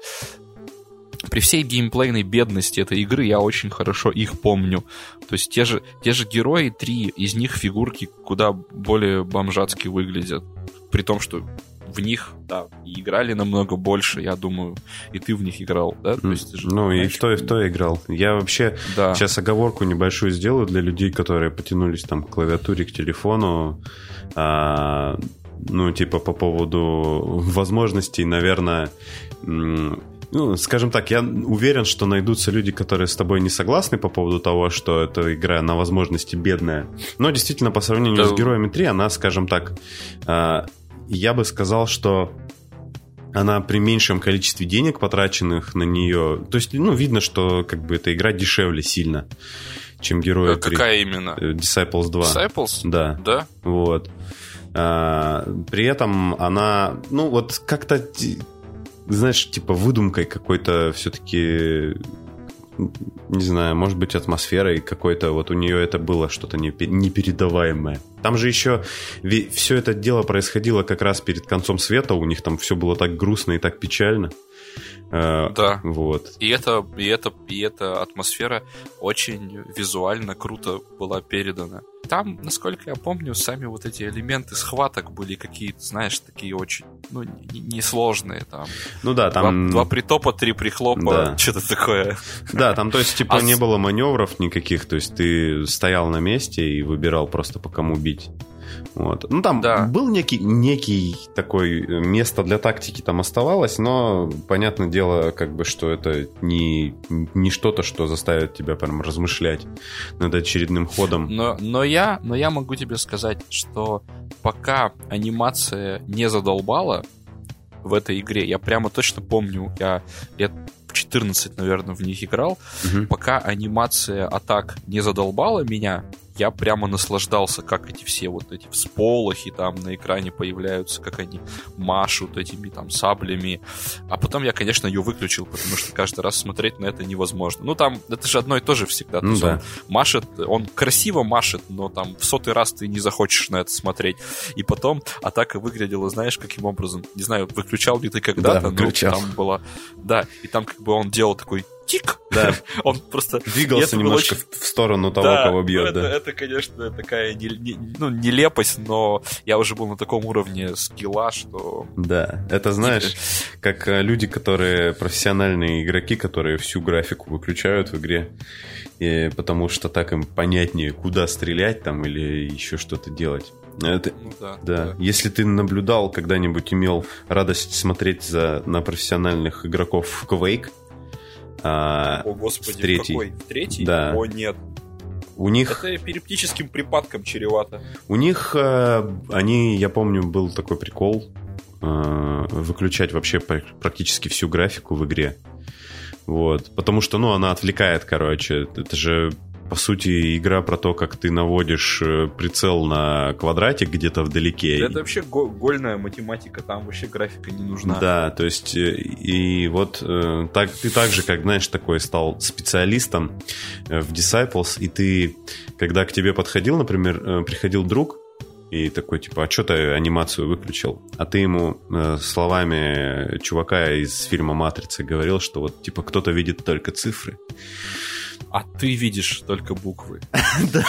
при всей геймплейной бедности этой игры я очень хорошо их помню. То есть те же, те же герои, три из них фигурки куда более бомжатски выглядят. При том, что в них, да, и играли намного больше, я думаю, и ты в них играл, да? То есть, же, ну, знаешь, и в то, и в то играл. Я вообще да. сейчас оговорку небольшую сделаю для людей, которые потянулись там к клавиатуре, к телефону. А, ну, типа по поводу возможностей, наверное, ну, скажем так, я уверен, что найдутся люди, которые с тобой не согласны по поводу того, что эта игра на возможности бедная. Но действительно, по сравнению да. с Героями 3, она, скажем так, а, я бы сказал, что она при меньшем количестве денег, потраченных на нее... То есть, ну, видно, что как бы эта игра дешевле сильно, чем Герои а 3. Какая именно? Э, Disciples 2. Disciples? Да. Да? Вот. При этом она, ну, вот как-то, знаешь, типа выдумкой какой-то все-таки не знаю, может быть, атмосферой какой-то, вот у нее это было что-то непередаваемое. Там же еще все это дело происходило как раз перед концом света, у них там все было так грустно и так печально. Э, да. Вот. И это, и это, и эта атмосфера очень визуально круто была передана. Там, насколько я помню, сами вот эти элементы схваток были какие-то, знаешь, такие очень, ну, несложные там. Ну да, там... Два, два притопа, три прихлопа, да. что-то такое. Да, там, то есть, типа, а... не было маневров никаких, то есть ты стоял на месте и выбирал просто по кому бить. Вот. Ну, там да. был некий, некий такой э, место для тактики там оставалось, но, понятное дело, как бы, что это не, не что-то, что заставит тебя прям размышлять над очередным ходом. Но, но, я, но я могу тебе сказать, что пока анимация не задолбала в этой игре, я прямо точно помню, я лет 14, наверное, в них играл, угу. пока анимация атак не задолбала меня, я прямо наслаждался, как эти все вот эти всполохи там на экране появляются, как они машут этими там саблями. А потом я, конечно, ее выключил, потому что каждый раз смотреть на это невозможно. Ну, там, это же одно и то же всегда. Ну, да. Он машет, он красиво машет, но там в сотый раз ты не захочешь на это смотреть. И потом атака выглядела, знаешь, каким образом? Не знаю, выключал ли ты когда-то, да, но там была... Да, и там как бы он делал такой тик. Да. Он просто... Двигался немножко очень... в сторону того, да, кого бьет, это, да. Это, конечно, такая не, не, ну, нелепость, но я уже был на таком уровне скилла, что... Да, это знаешь, как э, люди, которые профессиональные игроки, которые всю графику выключают в игре, и потому что так им понятнее, куда стрелять там или еще что-то делать. Это, ну, да, да. да. Если ты наблюдал, когда-нибудь имел радость смотреть за, на профессиональных игроков в Quake, а, О, господи, третий. какой? Третий? Да. О, нет. У них... Это эпилептическим припадком чревато. У них, э, они, я помню, был такой прикол э, выключать вообще практически всю графику в игре. Вот. Потому что, ну, она отвлекает, короче. Это же по сути, игра про то, как ты наводишь э, прицел на квадратик где-то вдалеке. это вообще гольная математика, там вообще графика не нужна. Да, то есть, э, и вот э, так, ты так же, как, знаешь, такой стал специалистом в Disciples, и ты, когда к тебе подходил, например, приходил друг, и такой, типа, а что ты анимацию выключил? А ты ему э, словами чувака из фильма «Матрица» говорил, что вот, типа, кто-то видит только цифры а ты видишь только буквы. Да,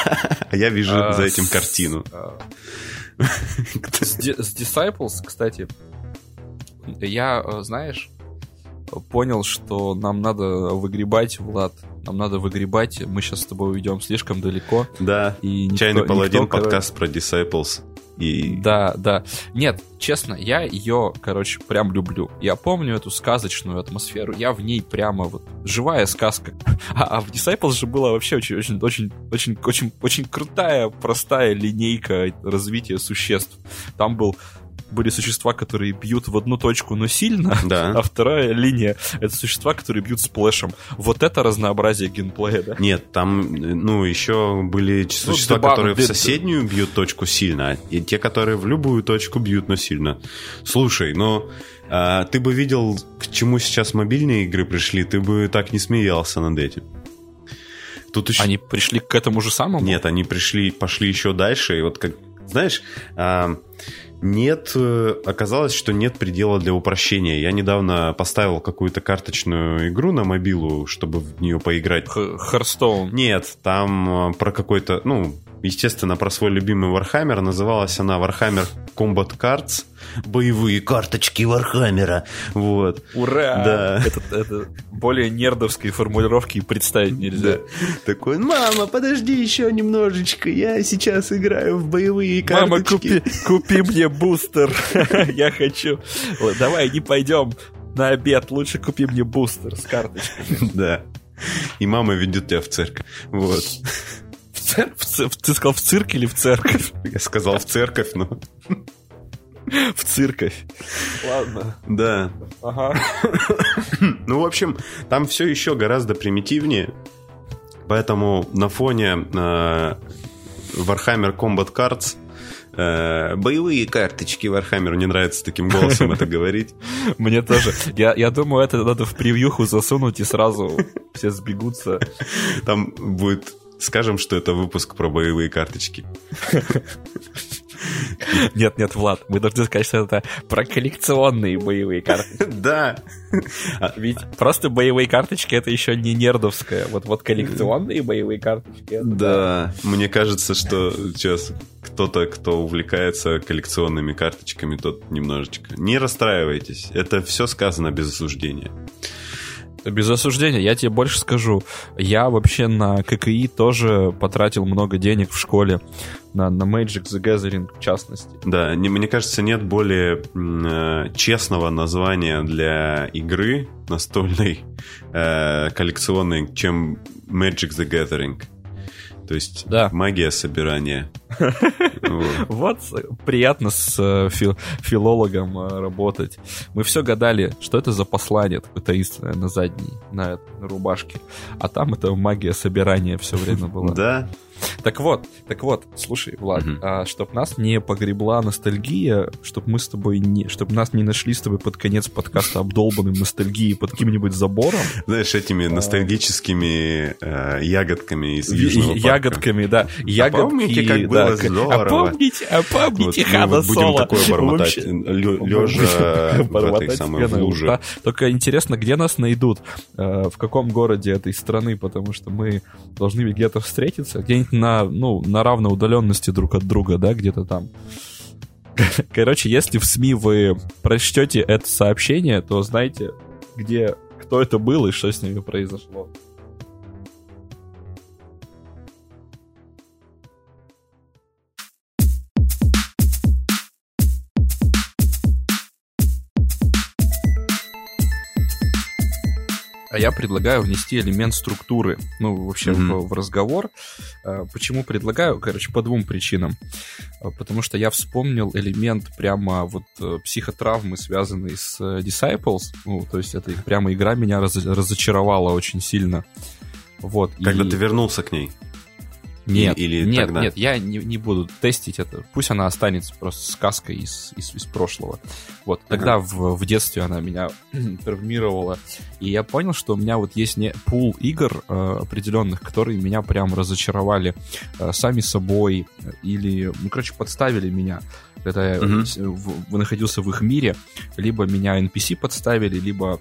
я вижу а, за этим картину. А, с Disciples, кстати, я, э, знаешь, понял, что нам надо выгребать, Влад, нам надо выгребать, мы сейчас с тобой уйдем слишком далеко. Да, и Чайный Паладин, подкаст про Disciples. И... Да, да. Нет, честно, я ее, короче, прям люблю. Я помню эту сказочную атмосферу, я в ней прямо вот живая сказка. А, а в Disciples же была вообще очень, очень, очень, очень, очень, очень крутая, простая линейка развития существ. Там был были существа, которые бьют в одну точку, но сильно, да. а вторая линия — это существа, которые бьют сплэшем. Вот это разнообразие геймплея, да? Нет, там, ну, еще были ну, существа, ну, которые в соседнюю бьют точку сильно, и те, которые в любую точку бьют, но сильно. Слушай, но... А, ты бы видел, к чему сейчас мобильные игры пришли, ты бы так не смеялся над этим. Тут еще... Они пришли к этому же самому? Нет, они пришли, пошли еще дальше, и вот как знаешь, а, нет, э, оказалось, что нет предела для упрощения. Я недавно поставил какую-то карточную игру на мобилу, чтобы в нее поиграть. Hearthstone. Нет, там э, про какой-то, ну, естественно, про свой любимый Warhammer. Называлась она Warhammer Combat Cards. Боевые карточки Вархаммера. Вот. Ура! Да. Это, это более нердовской формулировки представить нельзя. Да. Такой, мама, подожди еще немножечко, я сейчас играю в боевые карточки. Мама, купи, купи мне бустер. Я хочу. Давай, не пойдем на обед, лучше купи мне бустер с карточкой. Да. И мама ведет тебя в церковь. Вот. В цер... в ц- Ты сказал в цирк или в церковь? Я сказал в церковь, но... В церковь. Ладно. Да. Ага. Ну, в общем, там все еще гораздо примитивнее. Поэтому на фоне э, Warhammer Combat Cards э, боевые карточки Warhammer, мне нравится таким голосом это говорить. Мне тоже. Я, я думаю, это надо в превьюху засунуть и сразу все сбегутся. Там будет, скажем, что это выпуск про боевые карточки. Нет, нет, Влад, мы должны сказать, что это про коллекционные боевые карточки. Да. Ведь просто боевые карточки это еще не нердовская. Вот, вот коллекционные боевые карточки. Да, мне кажется, что сейчас кто-то, кто увлекается коллекционными карточками, тот немножечко. Не расстраивайтесь, это все сказано без осуждения. Без осуждения, я тебе больше скажу. Я вообще на ККИ тоже потратил много денег в школе. На, на Magic the Gathering, в частности. Да, не, мне кажется, нет более э, честного названия для игры настольной э, коллекционной, чем Magic the Gathering. То есть Да. магия собирания. Вот. Приятно с э, фил- филологом э, работать. Мы все гадали, что это за послание такое таинственное на задней, на рубашке. А там это магия собирания все время была. Да, Так вот, так вот, слушай, Влад, Мгм. а, чтоб нас не погребла ностальгия, чтоб мы с тобой не, чтоб нас не нашли с тобой под конец подкаста обдолбанным ностальгией под каким-нибудь забором, знаешь, этими ностальгическими э, ягодками из Южного парка. ягодками, да, ягодки, помните, как да, было к- здорово? А помните, а Вот помните мы Хана вот будем Соло? такое бормотать, лежа в этой самой луже. Только интересно, где нас найдут, э, в каком городе этой страны, потому что мы должны где-то встретиться, где-нибудь на, ну, на равной удаленности друг от друга, да, где-то там. Короче, если в СМИ вы прочтете это сообщение, то знаете, где, кто это был и что с ними произошло. А я предлагаю внести элемент структуры, ну, вообще Мгм. в, в разговор. А, Почему предлагаю? Короче, по двум причинам. А, Потому что я вспомнил элемент прямо вот э, психотравмы, связанный с э, Disciples. Ну, то есть это прямо игра меня раз- разочаровала очень сильно. Вот. Когда и- ты вернулся к ней. Нет, или нет, тогда? нет, я не, не буду тестить это. Пусть она останется просто сказкой из, из, из прошлого. Вот, тогда в, в детстве она меня травмировала. И я понял, что у меня вот есть не пул игр э, определенных, которые меня прям разочаровали э, сами собой. Или, ну, короче, подставили меня. Когда я в- в- находился в их мире. Либо меня NPC подставили, либо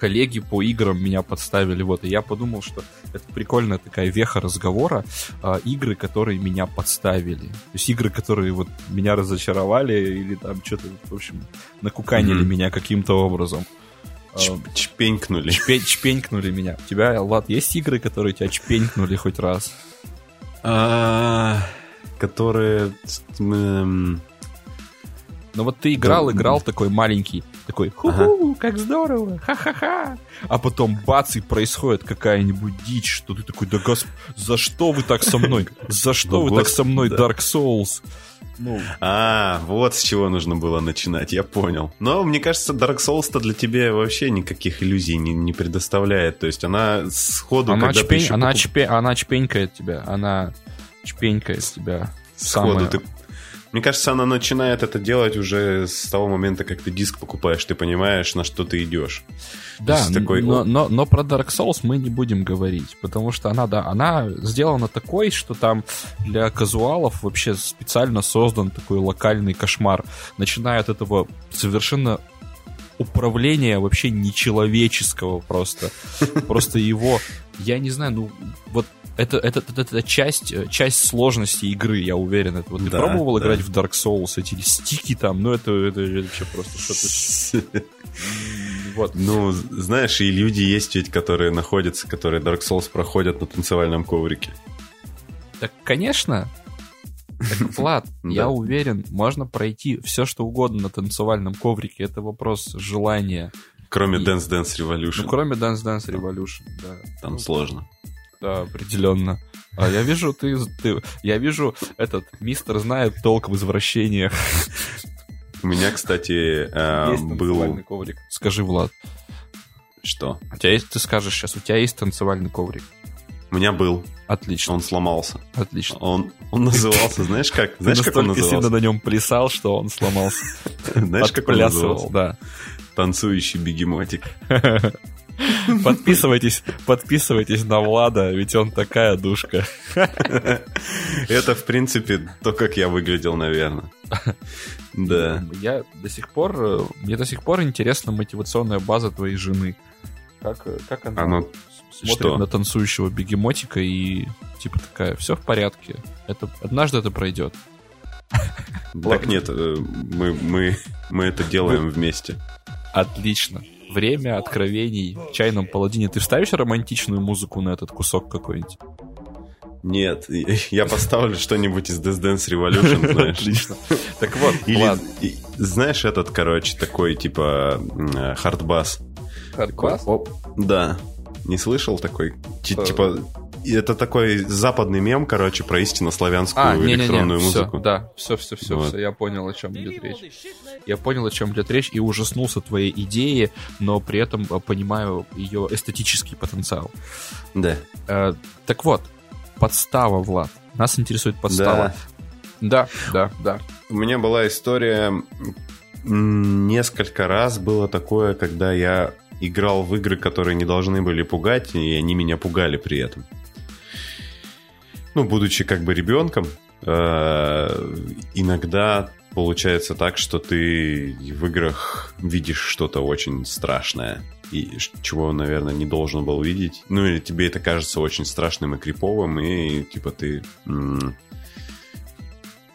коллеги по играм меня подставили, вот, и я подумал, что это прикольная такая веха разговора, а, игры, которые меня подставили, то есть игры, которые вот меня разочаровали или там что-то, в общем, накуканили Мгм. меня каким-то образом. А, Чп- Чпенькнули. чпе- чпенькнули меня. У тебя, Влад, есть игры, которые тебя чпенькнули хоть раз? А, Которые... Ну вот ты играл, играл такой маленький, такой, ху-ху, как здорово, ха-ха-ха. А потом бац, и происходит какая-нибудь дичь, что ты такой, да госп... за что вы так со мной? За что Ну, вы так со мной. Dark Souls? Ну, А, вот с чего нужно было начинать, я понял. Но мне кажется, Dark Souls-то для тебя вообще никаких иллюзий не, не предоставляет. То есть она сходу, она, когда чпень- еще она, покуп- чпе- она чпенькает тебя, она чпенькает тебя. сходу ты Мне кажется, она начинает это делать уже с того момента, как ты диск покупаешь, ты понимаешь, на что ты идешь. Да, такой... но, но, но про Dark Souls мы не будем говорить, потому что она, да, она сделана такой, что там для казуалов вообще специально создан такой локальный кошмар. Начиная от этого совершенно управления вообще нечеловеческого просто. Просто его, я не знаю, ну вот это, это, это, это часть, часть сложности игры, я уверен. Это, вот ты да, пробовал да. играть в Dark Souls, эти стики там, ну это, это, это вообще просто что-то... Вот. Ну, знаешь, и люди есть ведь, которые находятся, которые Dark Souls проходят на танцевальном коврике. Так, конечно. Так, Влад, я уверен, можно пройти все, что угодно на танцевальном коврике. Это вопрос желания. Кроме Dance Dance Revolution. Ну, кроме Dance Dance Revolution, да. Там сложно. Да, определенно. А я вижу, ты, ты, я вижу, этот мистер знает толк в извращениях. У меня, кстати, э, есть был... коврик. Скажи, Влад. Что? У тебя есть, ты скажешь сейчас, у тебя есть танцевальный коврик? У меня был. Отлично. Он сломался. Отлично. Он, он назывался, знаешь как? Знаешь, как он назывался? сильно на нем плясал, что он сломался. Знаешь, как он назывался? да. Танцующий бегемотик. Подписывайтесь, подписывайтесь на Влада, ведь он такая душка. Это, в принципе, то, как я выглядел, наверное. Да. Я до сих пор, мне до сих пор интересна мотивационная база твоей жены. Как, как она, она смотрит что? на танцующего бегемотика и типа такая, все в порядке. Это, однажды это пройдет. Так нет, э, мы, мы, мы это делаем вместе. Отлично время откровений в чайном паладине. Ты вставишь романтичную музыку на этот кусок какой-нибудь? Нет, я поставлю что-нибудь из Death Dance Revolution, знаешь. Отлично. Так вот, Или, знаешь, этот, короче, такой, типа, хардбас. Хардбас? Да. Не слышал такой? Типа, это такой западный мем, короче, про истинно славянскую а, электронную не, не, музыку. Все, да, все, все, все, вот. все, я понял, о чем идет речь. Я понял, о чем идет речь, и ужаснулся твоей идеи, но при этом э, понимаю ее эстетический потенциал. Да. Э, так вот, подстава, Влад. Нас интересует подстава. Да, да, да. да. У меня была история несколько раз было такое, когда я играл в игры, которые не должны были пугать, и они меня пугали при этом ну, будучи как бы ребенком, э, иногда получается так, что ты в играх видишь что-то очень страшное, и чего, наверное, не должен был видеть. Ну, или тебе это кажется очень страшным и криповым, и типа ты м-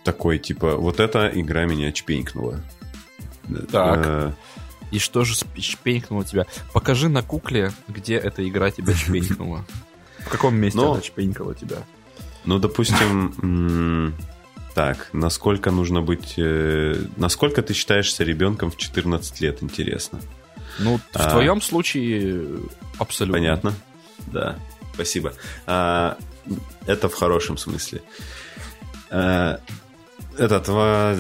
такой, типа, вот эта игра меня чпенькнула. Так. Э- и что же чпенькнуло тебя? Покажи на кукле, где эта игра тебя чпенькнула. В каком месте Но... она чпенькала тебя? Ну, допустим, так, насколько нужно быть... Э, насколько ты считаешься ребенком в 14 лет, интересно? Ну, в а, твоем случае абсолютно. Понятно, да, спасибо. А, это в хорошем смысле. А, этот,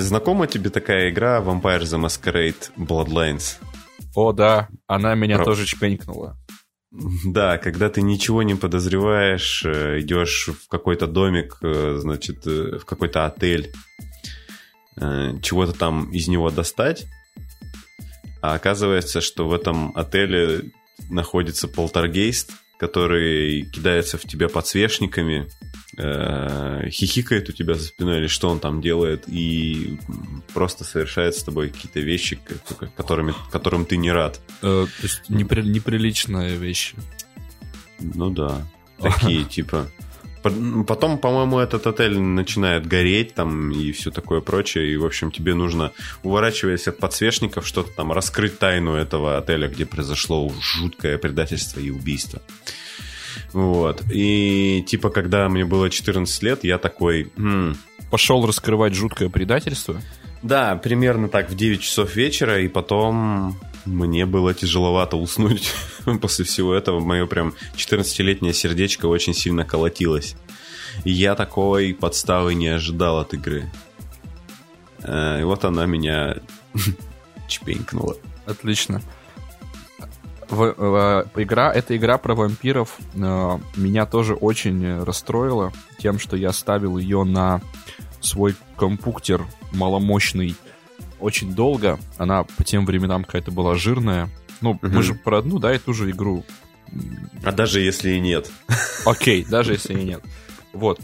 знакома тебе такая игра Vampire the Masquerade Bloodlines? О, да, она меня Про... тоже чпенькнула. Да, когда ты ничего не подозреваешь, э, идешь в какой-то домик, э, значит, э, в какой-то отель, чего-то там из него достать, а оказывается, что в этом отеле находится полтергейст, который кидается в тебя подсвечниками, э, хихикает у тебя за спиной или что он там делает, и просто совершает с тобой какие-то вещи, которыми, которым ты не рад. Э, то есть непри, неприличные вещи. Ну да, такие типа. Потом, по-моему, этот отель начинает гореть там и все такое прочее. И, в общем, тебе нужно, уворачиваясь от подсвечников, что-то там раскрыть тайну этого отеля, где произошло жуткое предательство и убийство. Вот. И типа, когда мне было 14 лет, я такой... М-м". Пошел раскрывать жуткое предательство? Да, примерно так в 9 часов вечера, и потом мне было тяжеловато уснуть после всего этого. Мое прям 14-летнее сердечко очень сильно колотилось. И я такой подставы не ожидал от игры. Э, и вот она меня чпенькнула. Отлично в, в, игра, эта игра про вампиров э, меня тоже очень расстроила тем, что я ставил ее на свой компьютер маломощный очень долго. Она по тем временам какая-то была жирная. Ну, угу. мы же про одну, да, и ту же игру. А даже если и нет. Окей, даже если и нет. Вот.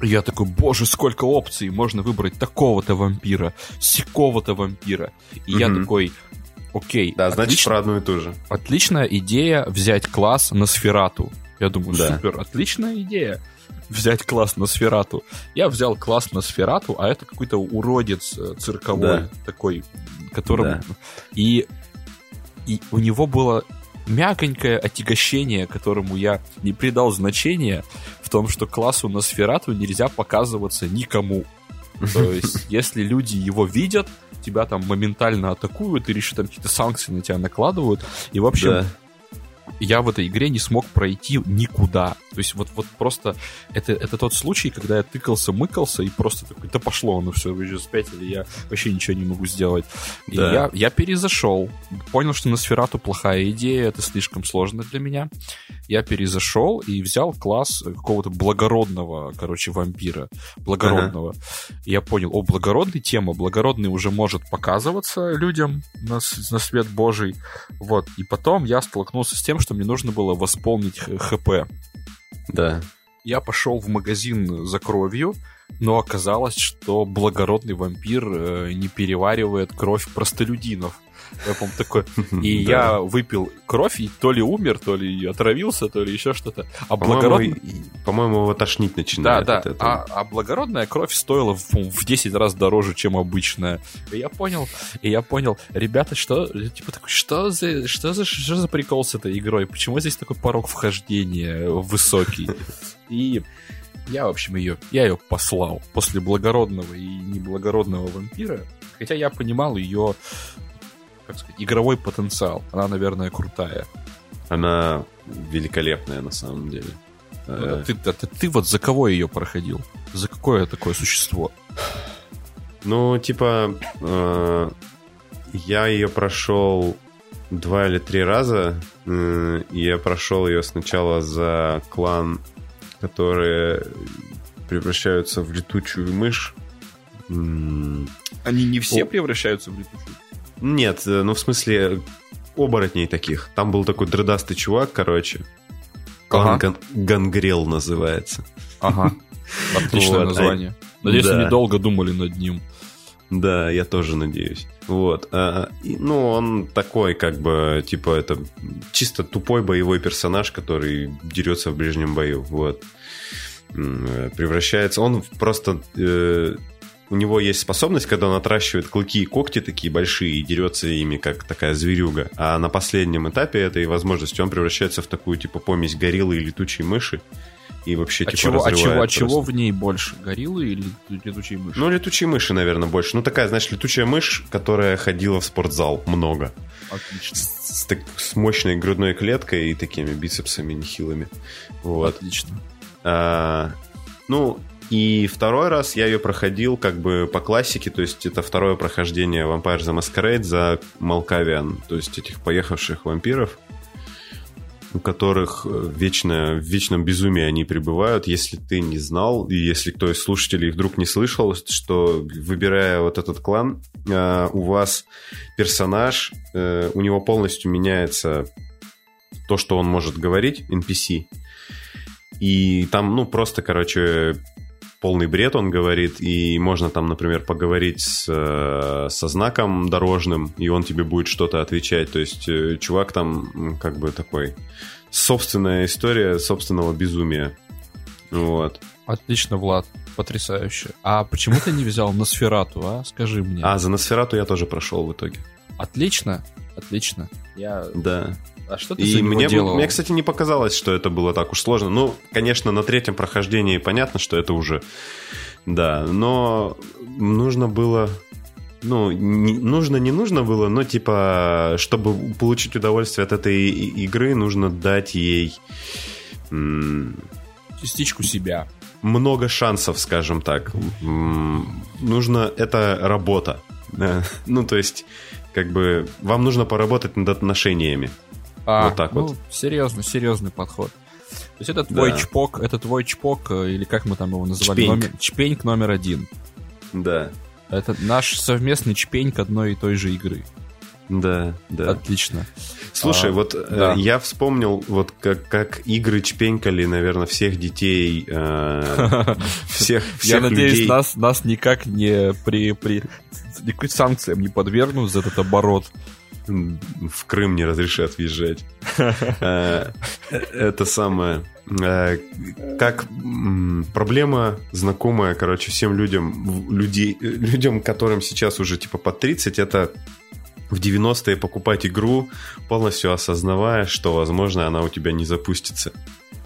Я такой, боже, сколько опций, можно выбрать такого-то вампира, сякого-то вампира. И угу. я такой, окей. Да, отлично, значит, про одну и ту же. Отличная идея взять класс на Сферату. Я думаю, да. супер, отличная идея взять класс на Сферату. Я взял класс на Сферату, а это какой-то уродец э, цирковой да. такой, которому... Да. И, и у него было мягонькое отягощение, которому я не придал значения, в том, что классу на Сферату нельзя показываться никому. То есть, если люди его видят, тебя там моментально атакуют или еще там какие-то санкции на тебя накладывают. И, в общем, да я в этой игре не смог пройти никуда. То есть вот, вот просто это, это тот случай, когда я тыкался, мыкался и просто такой, да пошло оно все, вы же спятили, я вообще ничего не могу сделать. И да. я, я перезашел, понял, что на Сферату плохая идея, это слишком сложно для меня. Я перезашел и взял класс какого-то благородного, короче, вампира. Благородного. Ага. И я понял, о, благородный тема, благородный уже может показываться людям на, на свет божий. Вот. И потом я столкнулся с тем, что мне нужно было восполнить ХП. Да. Я пошел в магазин за кровью, но оказалось, что благородный вампир э, не переваривает кровь простолюдинов. Я помню такой. И я выпил кровь, и то ли умер, то ли отравился, то ли еще что-то. А благородный... По-моему, его тошнить начинает. Да, да. А, а благородная кровь стоила в, в 10 раз дороже, чем обычная. И я понял, и я понял, ребята, что, типа, такой, что за, что за, что за прикол с этой игрой? Почему здесь такой порог вхождения высокий? И я, в общем, ее, я ее послал после благородного и неблагородного вампира. Хотя я понимал ее как сказать, игровой потенциал. Она, наверное, крутая. Она великолепная на самом деле. Ну, а ты, а ты, ты вот за кого ее проходил? За какое такое существо? Ну, типа, э, я ее прошел два или три раза. Э, я прошел ее сначала за клан, которые превращаются в летучую мышь. Они не все О. превращаются в летучую? Нет, э, ну в смысле оборотней таких. Там был такой дредастый чувак, короче. Клан ага. Ган- Гангрел называется. Ага. Отличное вот. название. Надеюсь, да. они долго думали над ним. Да, я тоже надеюсь. Вот. А, и, ну, он такой, как бы, типа, это чисто тупой боевой персонаж, который дерется в ближнем бою. Вот. Э, превращается. Он просто э, у него есть способность, когда он отращивает клыки и когти такие большие и дерется ими, как такая зверюга. А на последнем этапе этой возможности он превращается в такую, типа, помесь гориллы и летучей мыши. И вообще, а типа, чего, а чего, а чего в ней больше? Гориллы или летучие мыши? Ну, летучие мыши, наверное, больше. Ну, такая, знаешь, летучая мышь, которая ходила в спортзал много. Отлично. С, с, так, с мощной грудной клеткой и такими бицепсами нехилыми. Вот. Отлично. А, ну, и второй раз я ее проходил как бы по классике, то есть это второе прохождение Vampire the Masquerade за Малкавиан, то есть этих поехавших вампиров, у которых э, вечно, в вечном безумии они пребывают. Если ты не знал, и если кто из слушателей вдруг не слышал, что выбирая вот этот клан, э, у вас персонаж, э, у него полностью меняется то, что он может говорить, NPC, и там, ну, просто, короче, полный бред, он говорит, и можно там, например, поговорить с, э, со знаком дорожным, и он тебе будет что-то отвечать. То есть э, чувак там как бы такой собственная история собственного безумия. Вот. Отлично, Влад. Потрясающе. А почему ты не взял Носферату, а? Скажи мне. А, за Носферату я тоже прошел в итоге. Отлично. Отлично. Я... Да. А что ты и мне, делал? мне, кстати, не показалось, что это было так уж сложно. Ну, конечно, на третьем прохождении понятно, что это уже... Да, но нужно было... Ну, не, нужно, не нужно было, но типа, чтобы получить удовольствие от этой игры, нужно дать ей... Частичку себя. Много шансов, скажем так. Нужно... Это работа. Ну, то есть, как бы, вам нужно поработать над отношениями. А, вот так ну, вот. Серьезный, серьезный подход. То есть это твой да. чпок, это твой чпок, э, или как мы там его называли? Чпеньк. Номер, чпеньк номер один. Да. Это наш совместный чпень одной и той же игры. Да, да. Отлично. Слушай, а, вот э, да. э, я вспомнил, вот как, как игры чпенькали, наверное, всех детей, э, всех, всех Я надеюсь, людей. нас, нас никак не при, при никакой санкциям не подвергнут за этот оборот. В Крым не разрешат въезжать. Э, это самое... Э, как проблема знакомая, короче, всем людям, людей, людям, которым сейчас уже типа под 30, это в 90-е покупать игру, полностью осознавая, что, возможно, она у тебя не запустится.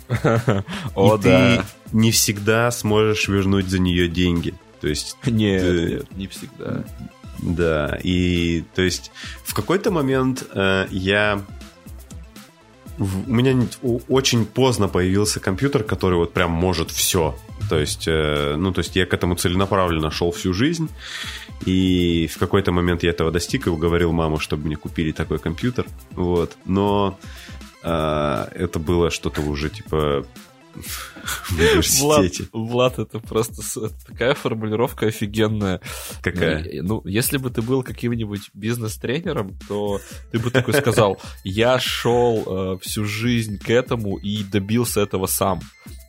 О, И ты не всегда сможешь вернуть за нее деньги. То есть... Нет, ты... нет, не всегда. Да, и то есть в какой-то момент э, я у меня очень поздно появился компьютер, который вот прям может все. То есть, э, ну, то есть я к этому целенаправленно шел всю жизнь. И в какой-то момент я этого достиг и уговорил маму, чтобы мне купили такой компьютер. Вот. Но э, это было что-то уже типа в университете. Влад, Влад, это просто такая формулировка офигенная. Какая? Ну, если бы ты был каким-нибудь бизнес-тренером, то ты бы такой сказал, я шел э, всю жизнь к этому и добился этого сам.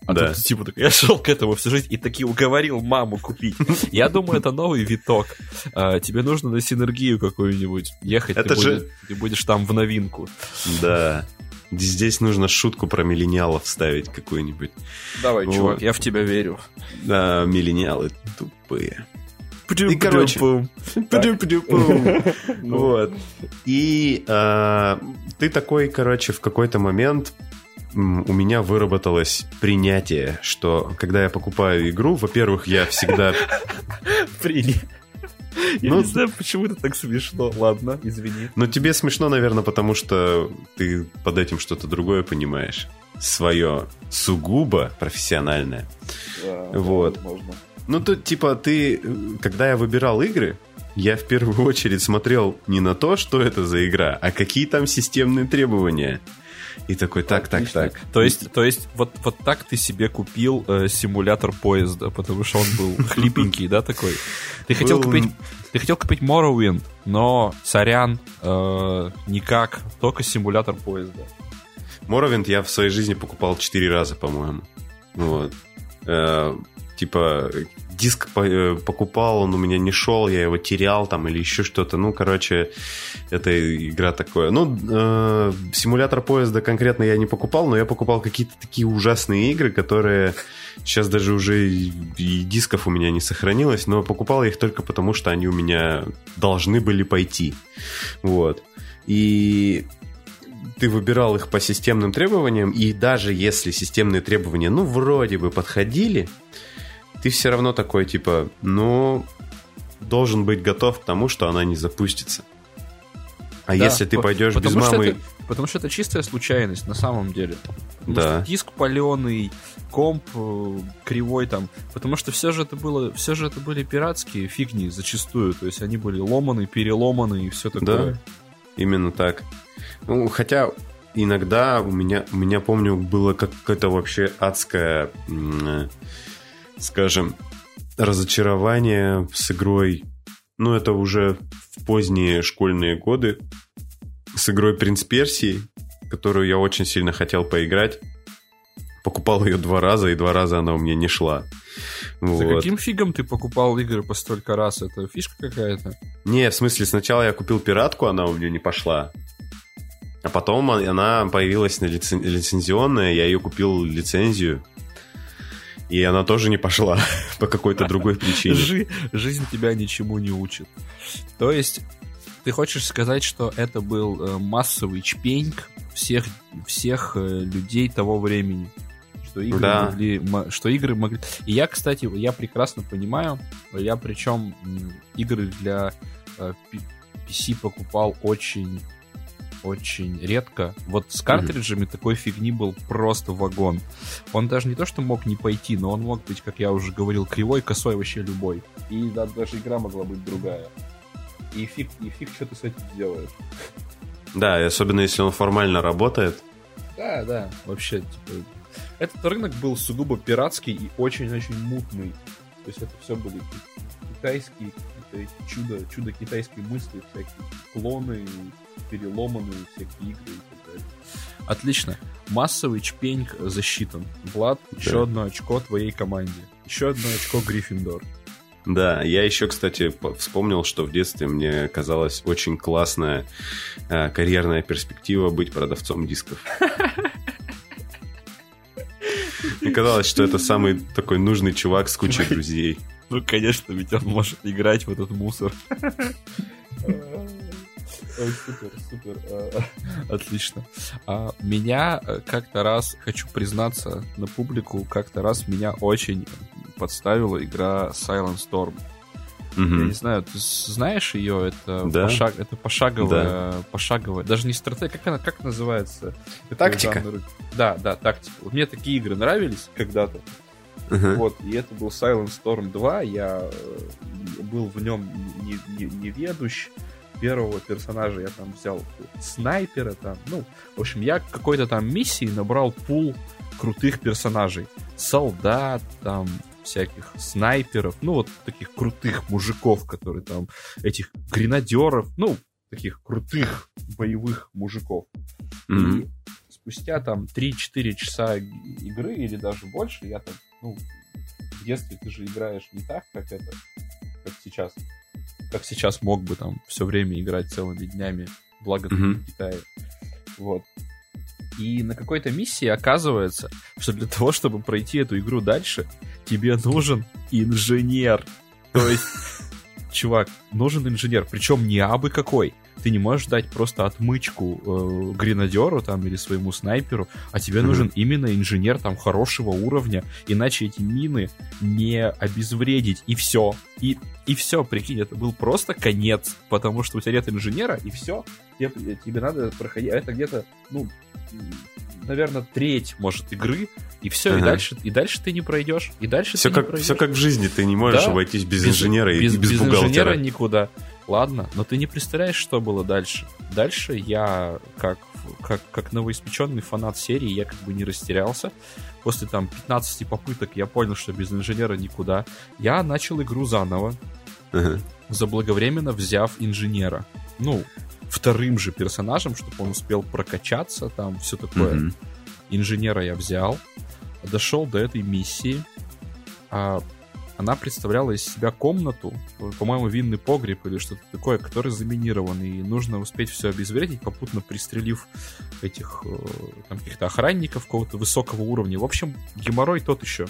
А да. тут, типа, я шел к этому всю жизнь и таки уговорил маму купить. Я думаю, это новый виток. А, тебе нужно на синергию какую-нибудь ехать, это ты, же... будешь, ты будешь там в новинку. Да. Здесь нужно шутку про миллениалов вставить какую-нибудь. Давай, вот. чувак, я в тебя верю. Да, миллениалы тупые. И, короче, вот. И а, ты такой, короче, в какой-то момент у меня выработалось принятие, что когда я покупаю игру, во-первых, я всегда... Принятие. Я ну, не знаю, почему это так смешно. Ладно, извини. Но тебе смешно, наверное, потому что ты под этим что-то другое понимаешь. Свое сугубо профессиональное. Да, вот. Возможно. Ну, тут, типа, ты, когда я выбирал игры, я в первую очередь смотрел не на то, что это за игра, а какие там системные требования. И такой, так, так, так. То есть, то есть вот, вот так ты себе купил э, симулятор поезда, потому что он был хлипенький, да, такой? Ты хотел купить, ты хотел купить Morrowind, но, сорян, э, никак, только симулятор поезда. Morrowind я в своей жизни покупал четыре раза, по-моему. Вот. Э, типа, диск э, покупал, он у меня не шел, я его терял там или еще что-то. Ну, короче, это игра такое. Ну, э, симулятор поезда конкретно я не покупал, но я покупал какие-то такие ужасные игры, которые сейчас даже уже и, дисков у меня не сохранилось, но покупал я их только потому, что они у меня должны были пойти. Вот. И ты выбирал их по системным требованиям, и даже если системные требования, ну, вроде бы подходили, ты все равно такой, типа, ну, должен быть готов к тому, что она не запустится. А да, если ты пойдешь без мамы... Это, потому что это чистая случайность на самом деле. Потому да. что диск паленый, комп э, кривой там. Потому что все же это было, все же это были пиратские фигни зачастую. То есть они были ломаны, переломаны и все такое. Да, именно так. Ну, хотя иногда у меня, у меня помню, было какое-то вообще адское скажем, разочарование с игрой, ну, это уже в поздние школьные годы, с игрой «Принц Персии», которую я очень сильно хотел поиграть. Покупал ее два раза, и два раза она у меня не шла. Вот. За каким фигом ты покупал игры по столько раз? Это фишка какая-то? Не, в смысле, сначала я купил пиратку, она у меня не пошла. А потом она появилась на лицен... лицензионная, я ее купил лицензию. И она тоже не пошла по какой-то другой причине. Жи- жизнь тебя ничему не учит. То есть, ты хочешь сказать, что это был э, массовый чпеньк всех, всех э, людей того времени? Что игры, да. могли, что игры могли... И я, кстати, я прекрасно понимаю, я причем игры для э, PC покупал очень очень редко. Вот с картриджами mm-hmm. такой фигни был просто вагон. Он даже не то, что мог не пойти, но он мог быть, как я уже говорил, кривой, косой, вообще любой. И да, даже игра могла быть другая. И фиг, и фиг, что ты с этим сделаешь. Да, и особенно если он формально работает. Да, да, вообще, типа, этот рынок был сугубо пиратский и очень-очень мутный. То есть это все были китайские чудо, чудо китайской мысли, всякие клоны, переломанные всякие игры и так далее. Отлично. Массовый чпеньк засчитан. Влад, еще Да. одно очко твоей команде. Еще одно очко Гриффиндор. Да, я еще, кстати, по- вспомнил, что в детстве мне казалась очень классная э, карьерная перспектива быть продавцом дисков. Мне казалось, что это самый такой нужный чувак с кучей друзей. Ну, конечно, ведь он может играть в этот мусор. Ой, супер, супер. Отлично. А, Меня э, как-то раз, хочу признаться на публику, как-то раз меня очень подставила игра Silent Storm. Я Мгм. не знаю, ты знаешь ее? Это, Да. пошаг- это пошаговая, пошаговая, даже не стратегия, как она, как называется? Это Тактика? жанр- Да, да, тактика. Вот мне такие игры нравились когда-то. Ага. Вот, и это был Silent Storm 2. Я э, был в нем не, не, не ведущ. Первого персонажа я там взял снайпера там. Ну, в общем, я какой-то там миссии набрал пул крутых персонажей. Солдат, там, всяких снайперов, ну, вот таких крутых мужиков, которые там, этих гренадеров, ну, таких крутых боевых мужиков. Мгм. И спустя там 3-4 часа иг- игры или даже больше, я там, ну, в детстве ты же играешь не так, как это, как сейчас. Как сейчас мог бы там все время играть целыми днями, благо ты Мгм. в Китае. Вот. И на какой-то миссии оказывается, что для того, чтобы пройти эту игру дальше, тебе нужен инженер. То есть, чувак, нужен инженер, причем не абы какой. Ты не можешь дать просто отмычку э, гренадеру там или своему снайперу, а тебе Мгм. нужен именно инженер там хорошего уровня, иначе эти мины не обезвредить, и все. И, и все, прикинь, это был просто конец, потому что у тебя нет инженера, и все, тебе, тебе надо проходить, а это где-то, ну, наверное, треть, может, игры, и все, и Ага. дальше, и дальше ты не пройдешь, и дальше Все ты не как, пройдешь. все как в жизни, ты не можешь Да. обойтись без, Без- инженера без, и без, без бухгалтера. инженера никуда. Ладно, но ты не представляешь, что было дальше. Дальше я, как, как, как новоиспеченный фанат серии, я как бы не растерялся. После там 15 попыток я понял, что без инженера никуда. Я начал игру заново, Ага. заблаговременно взяв инженера. Ну, вторым же персонажем, чтобы он успел прокачаться, там все такое. Мгм. Инженера я взял, дошел до этой миссии. а, она представляла из себя комнату, по-моему, винный погреб или что-то такое, который заминирован, и нужно успеть все обезвредить, попутно пристрелив этих э, там каких-то охранников какого-то высокого уровня. В общем, геморрой тот еще.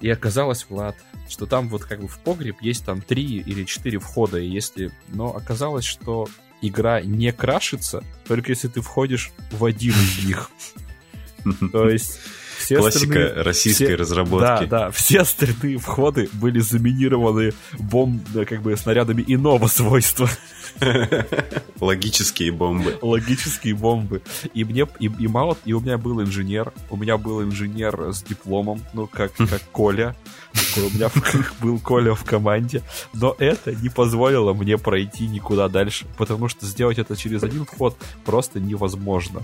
И оказалось, Влад, что там вот как бы в погреб есть там три или четыре входа, и если... Но оказалось, что игра не крашится, только если ты входишь в один из них. То есть все Классика остальные- российской все- разработки. Да, да, все остальные входы были заминированы бомб, как бы снарядами иного свойства, Логические бомбы. логические бомбы. И мне, и, и мало, и у меня был инженер, у меня был инженер с дипломом, ну как, как Коля, Такой у меня был Коля в команде, но это не позволило мне пройти никуда дальше, потому что сделать это через один вход просто невозможно.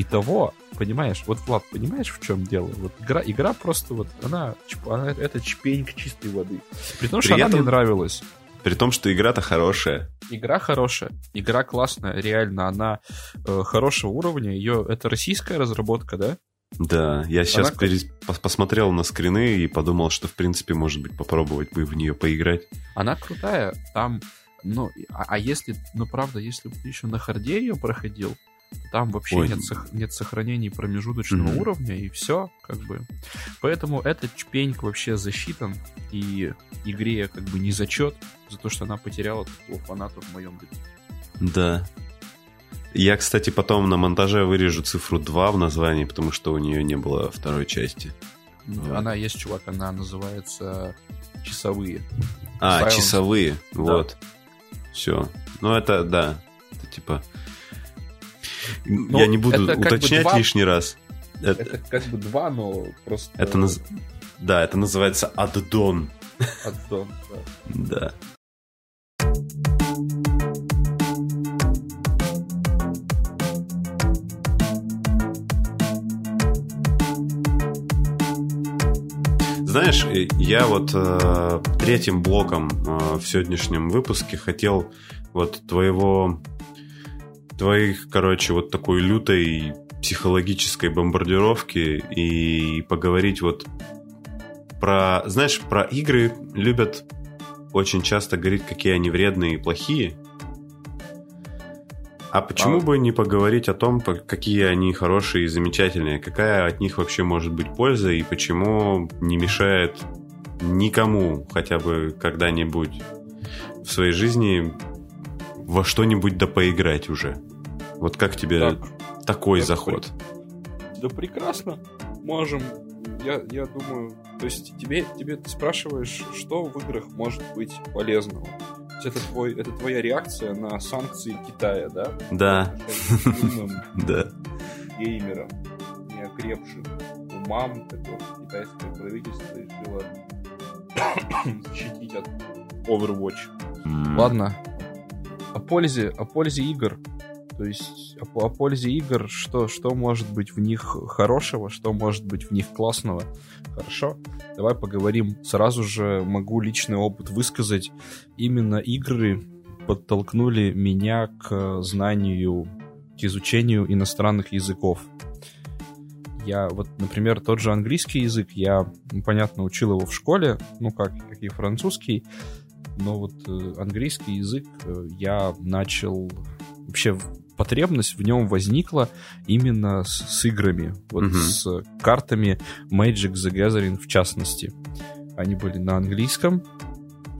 Итого, понимаешь, вот, Влад, понимаешь, в чем дело? Вот игра, игра просто вот, она, она- это чпеньк чистой воды. При том, что При она мне этом- нравилась. При том, что игра-то хорошая. Игра хорошая, игра классная, реально, она э, хорошего уровня. Ее это российская разработка, да? Да, я сейчас Она- перес- пос- посмотрел на скрины и подумал, что, в принципе, может быть, попробовать бы в нее поиграть. Она крутая, там, ну, а, а если, ну, правда, если бы ты еще на харде ее проходил, там вообще Ой. нет, сох- нет сохранений промежуточного Мгм. уровня, и все, как бы. Поэтому этот чпеньк вообще засчитан, и игре как бы не зачет за то, что она потеряла такого фаната в моем детстве. Да. Я, кстати, потом на монтаже вырежу цифру 2 в названии, потому что у нее не было второй части. Вот. Она есть, чувак, она называется «Часовые». А, Silence. часовые. Вот. Все. Ну, это, да. Это типа... Я не буду Ну, как бы уточнять два- лишний раз. Это, Это как бы два, но просто... это наз- Да, это называется аддон. аддон, да. Да. знаешь, я вот э, третьим блоком э, в сегодняшнем выпуске хотел вот твоего, твоих, короче, вот такой лютой психологической бомбардировки и поговорить вот про, знаешь, про игры любят очень часто говорить, какие они вредные и плохие. А почему а... бы не поговорить о том, какие они хорошие и замечательные, какая от них вообще может быть польза и почему не мешает никому хотя бы когда-нибудь в своей жизни во что-нибудь да поиграть уже. Вот как тебе так, такой так, заход? Да прекрасно. Можем. Я, я думаю, то есть тебе, тебе ты спрашиваешь, что в играх может быть полезного это, твой, это твоя реакция на санкции Китая, да? Да. Да. Геймерам, неокрепшим умам, которых китайское правительство решило защитить от Overwatch. Ладно. О пользе, о пользе игр. То есть о, о пользе игр, что, что может быть в них хорошего, что может быть в них классного. Хорошо, давай поговорим. Сразу же могу личный опыт высказать. Именно игры подтолкнули меня к знанию, к изучению иностранных языков. Я вот, например, тот же английский язык, я, понятно, учил его в школе, ну как, как и французский, но вот э, английский язык э, я начал вообще потребность в нем возникла именно с, с играми, вот mm-hmm. с картами Magic the Gathering в частности. Они были на английском,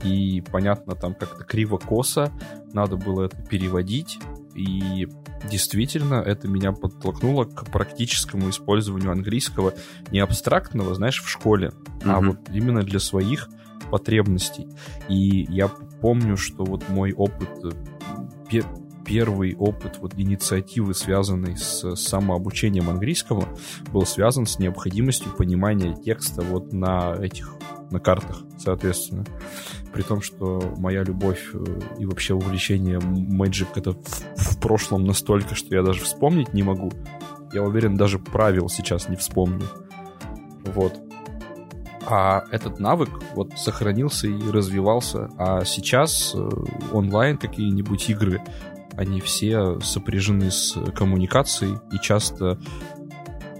и понятно, там как-то криво-косо, надо было это переводить, и действительно это меня подтолкнуло к практическому использованию английского, не абстрактного, знаешь, в школе, mm-hmm. а вот именно для своих потребностей. И я помню, что вот мой опыт э, первый опыт вот инициативы, связанной с самообучением английского, был связан с необходимостью понимания текста вот на этих, на картах, соответственно. При том, что моя любовь э, и вообще увлечение Magic это в, в прошлом настолько, что я даже вспомнить не могу. Я уверен, даже правил сейчас не вспомню. Вот. А этот навык вот сохранился и развивался. А сейчас э, онлайн какие-нибудь игры они все сопряжены с коммуникацией и часто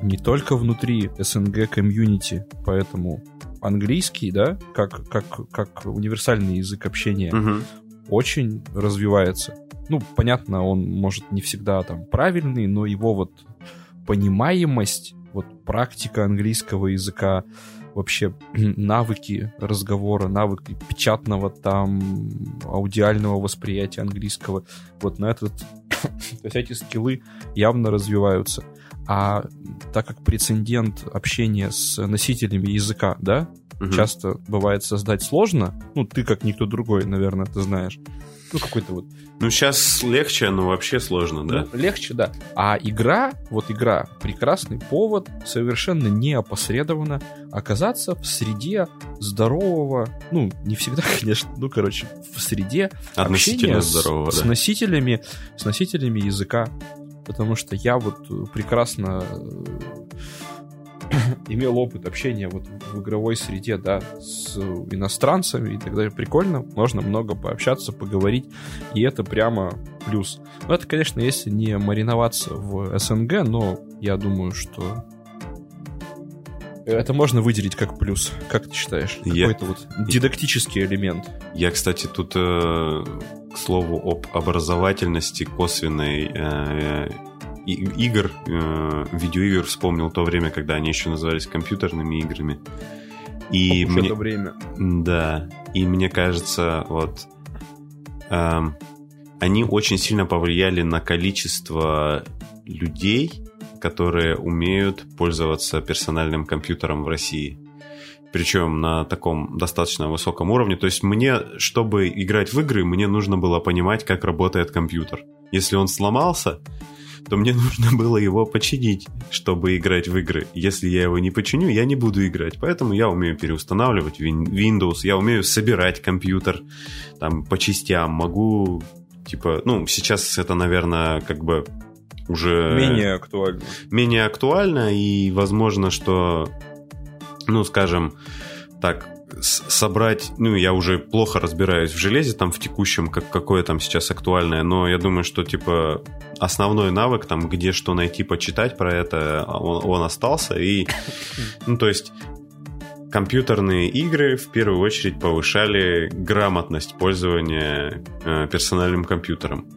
не только внутри СНГ комьюнити, поэтому английский, да, как, как, как универсальный язык общения, угу. очень развивается. Ну, понятно, он может не всегда там правильный, но его вот понимаемость, вот практика английского языка, вообще навыки разговора, навыки печатного там, аудиального восприятия английского, вот на этот, то есть эти скиллы явно развиваются. А так как прецедент общения с носителями языка, да, угу. часто бывает создать сложно, ну, ты как никто другой, наверное, ты знаешь, ну, какой-то вот... Ну, сейчас легче, но вообще сложно, да? Ну, легче, да. А игра, вот игра, прекрасный повод совершенно неопосредованно оказаться в среде здорового, ну, не всегда, конечно, ну, короче, в среде общения здорового, с, да. с носителями, с носителями языка. Потому что я вот прекрасно имел опыт общения вот в игровой среде, да, с иностранцами и так далее. Прикольно, можно много пообщаться, поговорить, и это прямо плюс. Ну, это, конечно, если не мариноваться в СНГ, но я думаю, что это можно выделить как плюс. Как ты считаешь? Я... Какой-то вот дидактический элемент. Я, кстати, тут, э, к слову, об образовательности косвенной э, игр, э, видеоигр вспомнил то время, когда они еще назывались компьютерными играми. И Ох, мне... время. Да. И мне кажется, вот э, они очень сильно повлияли на количество людей, которые умеют пользоваться персональным компьютером в России. Причем на таком достаточно высоком уровне. То есть мне, чтобы играть в игры, мне нужно было понимать, как работает компьютер. Если он сломался, то мне нужно было его починить, чтобы играть в игры. Если я его не починю, я не буду играть. Поэтому я умею переустанавливать Windows, я умею собирать компьютер там по частям, могу типа, ну, сейчас это, наверное, как бы уже... Менее актуально. Менее актуально, и возможно, что, ну, скажем, так, собрать, ну, я уже плохо разбираюсь в железе, там, в текущем, как, какое там сейчас актуальное, но я думаю, что, типа, основной навык, там, где что найти, почитать про это, он, он остался, и, ну, то есть, компьютерные игры в первую очередь повышали грамотность пользования э, персональным компьютером.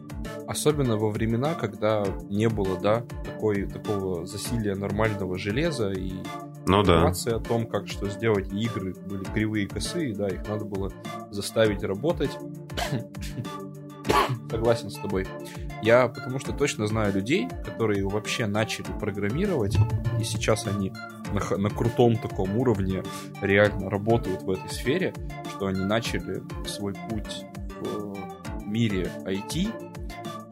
Особенно во времена, когда не было, да, такой, такого засилия нормального железа и ну, информации да. о том, как что сделать. игры были кривые, косые, да, их надо было заставить работать. Согласен с тобой. Я потому что точно знаю людей, которые вообще начали программировать, и сейчас они на, на крутом таком уровне реально работают в этой сфере, что они начали свой путь в мире IT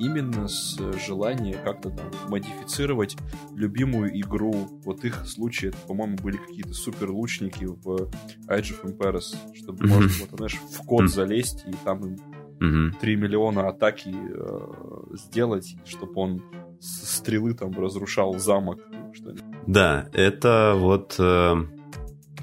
именно с желания как-то там модифицировать любимую игру. Вот их случаи, это, по-моему, были какие-то супер лучники в Age of Empires, чтобы mm-hmm. можно вот, знаешь, в код mm-hmm. залезть и там им mm-hmm. 3 миллиона атаки э, сделать, чтобы он с стрелы там разрушал замок. Да, это вот... Э,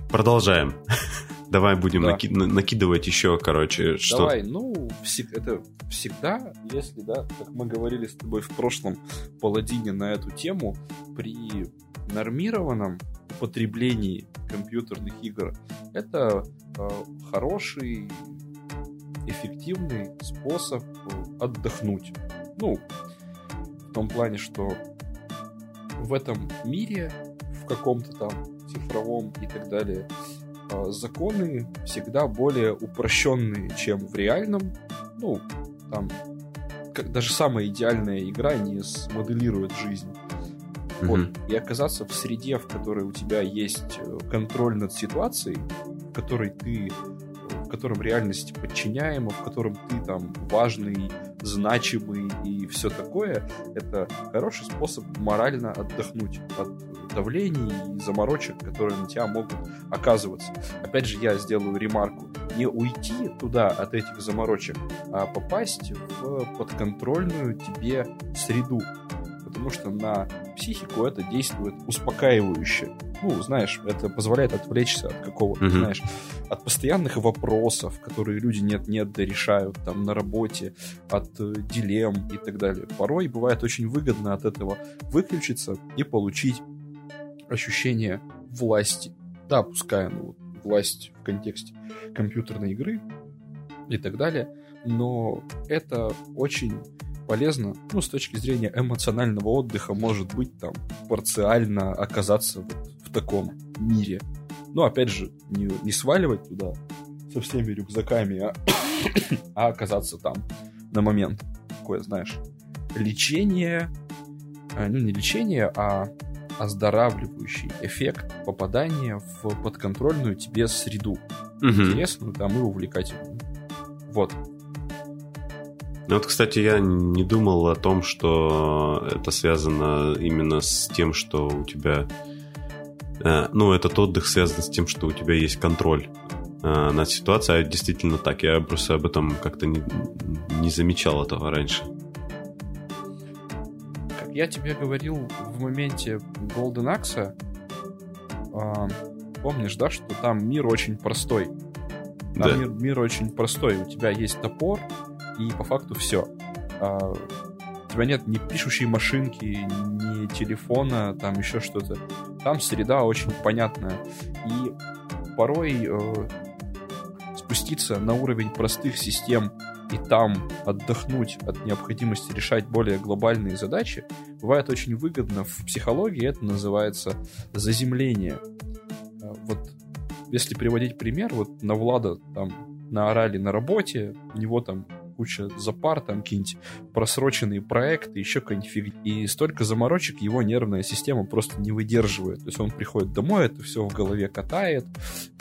продолжаем. Давай будем да. наки- накидывать еще, короче, что... Давай, ну, это всегда, если, да, как мы говорили с тобой в прошлом паладине на эту тему, при нормированном употреблении компьютерных игр, это э, хороший, эффективный способ отдохнуть. Ну, в том плане, что в этом мире, в каком-то там цифровом и так далее, законы всегда более упрощенные, чем в реальном. Ну, там, как даже самая идеальная игра не смоделирует жизнь. Mm-hmm. Вот. И оказаться в среде, в которой у тебя есть э, контроль над ситуацией, в которой ты в котором реальность подчиняема, в котором ты там важный, значимый и все такое, это хороший способ морально отдохнуть от давлений и заморочек, которые на тебя могут оказываться. Опять же, я сделаю ремарку. Не уйти туда от этих заморочек, а попасть в подконтрольную тебе среду. Потому что на психику это действует успокаивающе. Ну, знаешь, это позволяет отвлечься от какого-то, mm-hmm. знаешь, от постоянных вопросов, которые люди нет-нет да решают там на работе, от э, дилемм и так далее. Порой бывает очень выгодно от этого выключиться и получить ощущение власти. Да, пускай ну, власть в контексте компьютерной игры и так далее, но это очень полезно, ну, с точки зрения эмоционального отдыха, может быть, там, парциально оказаться вот в таком мире. Но, опять же, не, не сваливать туда со всеми рюкзаками, а, а оказаться там на момент. Такое, знаешь, лечение, а, ну, не лечение, а оздоравливающий эффект попадания в подконтрольную тебе среду. Угу. Интересную там и увлекательную. Вот. Ну вот, кстати, я не думал о том, что это связано именно с тем, что у тебя... Э, ну, этот отдых связан с тем, что у тебя есть контроль э, над ситуацией. А действительно так. Я просто об этом как-то не, не замечал этого раньше я тебе говорил в моменте Golden Axe, э, помнишь, да, что там мир очень простой. Там да. мир, мир очень простой. У тебя есть топор, и по факту все. Тебя нет ни пишущей машинки, ни телефона, там еще что-то. Там среда очень понятная. И порой э, спуститься на уровень простых систем и там отдохнуть от необходимости решать более глобальные задачи, бывает очень выгодно. В психологии это называется заземление. А, вот если приводить пример, вот на Влада там наорали на работе, у него там куча запар, там какие-нибудь просроченные проекты, еще какая-нибудь фигня. И столько заморочек его нервная система просто не выдерживает. То есть он приходит домой, это все в голове катает,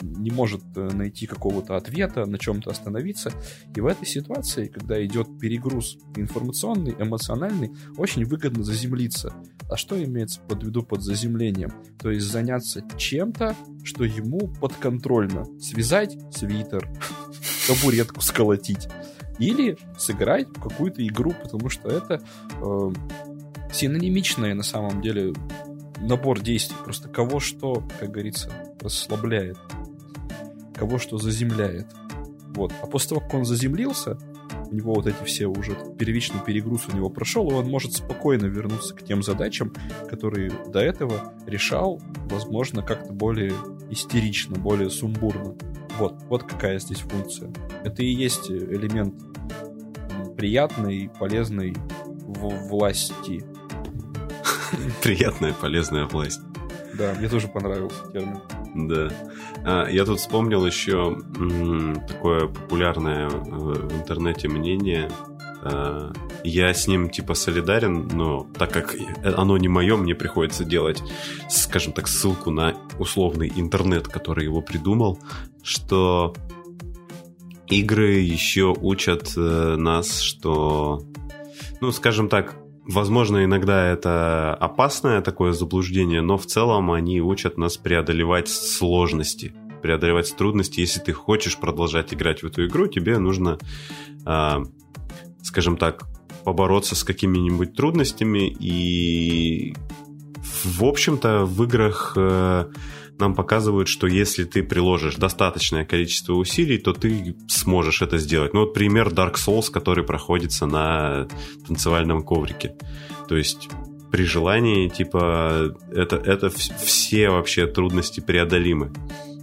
не может э, найти какого-то ответа, на чем-то остановиться. И в этой ситуации, когда идет перегруз информационный, эмоциональный, очень выгодно заземлиться. А что имеется под виду под заземлением? То есть заняться чем-то, что ему подконтрольно. Связать свитер, табуретку сколотить или сыграть в какую-то игру, потому что это э, синонимичное на самом деле набор действий. Просто кого что, как говорится, расслабляет. кого что заземляет. Вот. А после того, как он заземлился, у него вот эти все уже первичный перегруз у него прошел, и он может спокойно вернуться к тем задачам, которые до этого решал, возможно, как-то более истерично, более сумбурно. Вот, вот какая здесь функция. Это и есть элемент приятной, полезной власти. Приятная, полезная власть. Да, мне тоже понравился термин. Да. А, я тут вспомнил еще такое популярное в интернете мнение. А, я с ним типа солидарен, но так как оно не мое, мне приходится делать, скажем так, ссылку на условный интернет, который его придумал, что игры еще учат э, нас, что, ну, скажем так, Возможно, иногда это опасное такое заблуждение, но в целом они учат нас преодолевать сложности, преодолевать трудности. Если ты хочешь продолжать играть в эту игру, тебе нужно, э, скажем так, побороться с какими-нибудь трудностями. И, в общем-то, в играх э, нам показывают, что если ты приложишь достаточное количество усилий, то ты сможешь это сделать. Ну вот пример Dark Souls, который проходится на танцевальном коврике. То есть при желании, типа, это, это все вообще трудности преодолимы.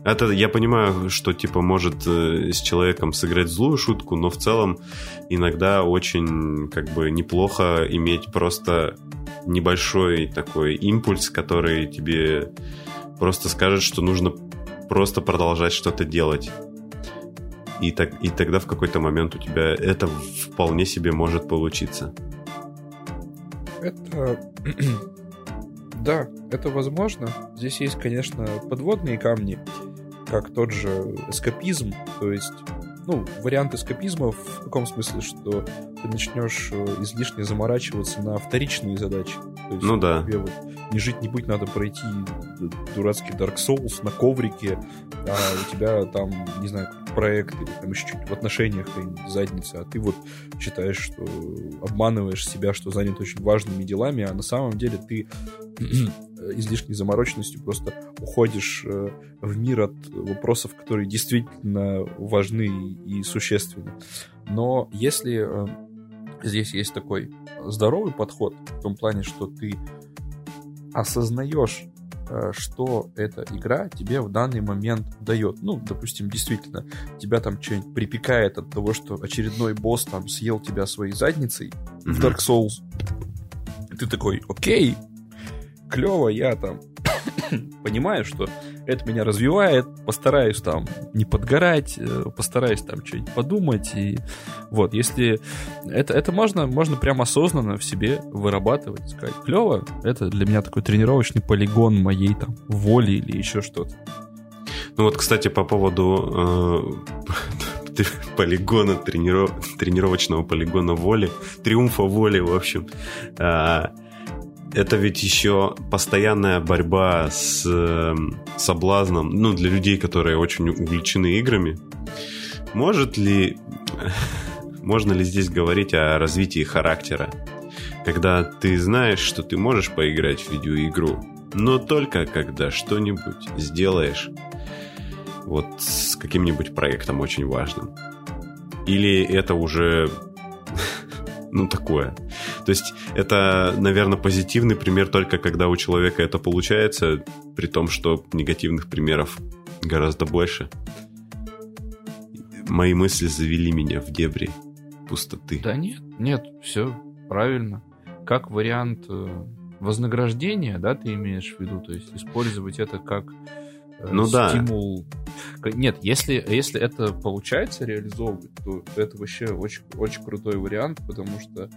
Это я понимаю, что типа может э, с человеком сыграть злую шутку, но в целом иногда очень как бы неплохо иметь просто небольшой такой импульс, который тебе просто скажет, что нужно просто продолжать что-то делать. И, так, и тогда в какой-то момент у тебя это вполне себе может получиться. Это... да, это возможно. Здесь есть, конечно, подводные камни, как тот же эскапизм, то есть ну, вариант эскапизма в таком смысле, что ты начнешь э, излишне заморачиваться на вторичные задачи. То есть, ну да. Тебе вот не жить, не быть, надо пройти дурацкий Dark Souls на коврике, а у тебя там, не знаю, проект или там еще чуть в отношениях задница, а ты вот считаешь, что обманываешь себя, что занят очень важными делами, а на самом деле ты излишней замороченностью просто уходишь э, в мир от вопросов, которые действительно важны и существенны. Но если э, здесь есть такой здоровый подход в том плане, что ты осознаешь, э, что эта игра тебе в данный момент дает. Ну, допустим, действительно, тебя там что-нибудь припекает от того, что очередной босс там съел тебя своей задницей mm-hmm. в Dark Souls. И ты такой, окей, клево, я там понимаю, что это меня развивает, постараюсь там не подгорать, э, постараюсь там что-нибудь подумать. И вот, если это, это можно, можно прям осознанно в себе вырабатывать, сказать, клево, это для меня такой тренировочный полигон моей там воли или еще что-то. Ну вот, кстати, по поводу э, полигона, трениров... тренировочного полигона воли, триумфа воли, в общем. Э, это ведь еще постоянная борьба с э, соблазном, ну, для людей, которые очень увлечены играми. Может ли, можно ли здесь говорить о развитии характера? Когда ты знаешь, что ты можешь поиграть в видеоигру, но только когда что-нибудь сделаешь вот с каким-нибудь проектом очень важным. Или это уже ну, такое. То есть это, наверное, позитивный пример только когда у человека это получается, при том, что негативных примеров гораздо больше. Мои мысли завели меня в дебри пустоты. Да нет, нет, все правильно. Как вариант э, вознаграждения, да, ты имеешь в виду, то есть использовать это как Э, ну, стимул. Да. Нет, если, если это получается реализовывать, то это вообще очень, очень крутой вариант, потому что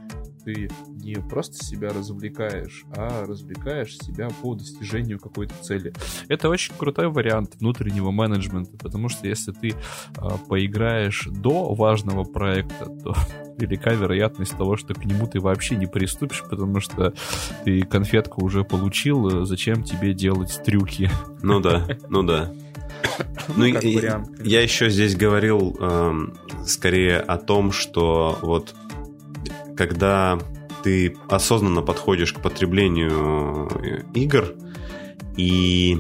ты не просто себя развлекаешь, а развлекаешь себя по достижению какой-то цели. Это очень крутой вариант внутреннего менеджмента, потому что если ты а, поиграешь до важного проекта, то велика вероятность того, что к нему ты вообще не приступишь, потому что ты конфетку уже получил, зачем тебе делать трюки? Ну да, ну да. Ну, ну и, вариант, я еще здесь говорил э, скорее о том, что вот когда ты осознанно подходишь к потреблению э, игр и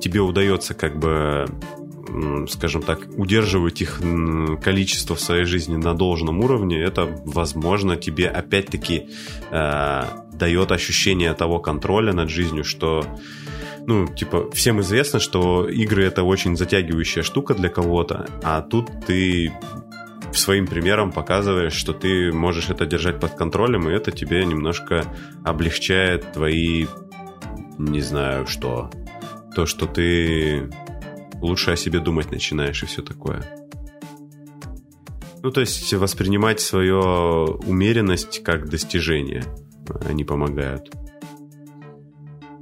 тебе удается как бы скажем так, удерживать их количество в своей жизни на должном уровне, это, возможно, тебе опять-таки э, дает ощущение того контроля над жизнью, что ну, типа, всем известно, что игры это очень затягивающая штука для кого-то, а тут ты своим примером показываешь, что ты можешь это держать под контролем, и это тебе немножко облегчает твои, не знаю, что, то, что ты лучше о себе думать начинаешь и все такое. Ну, то есть воспринимать свою умеренность как достижение. Они помогают.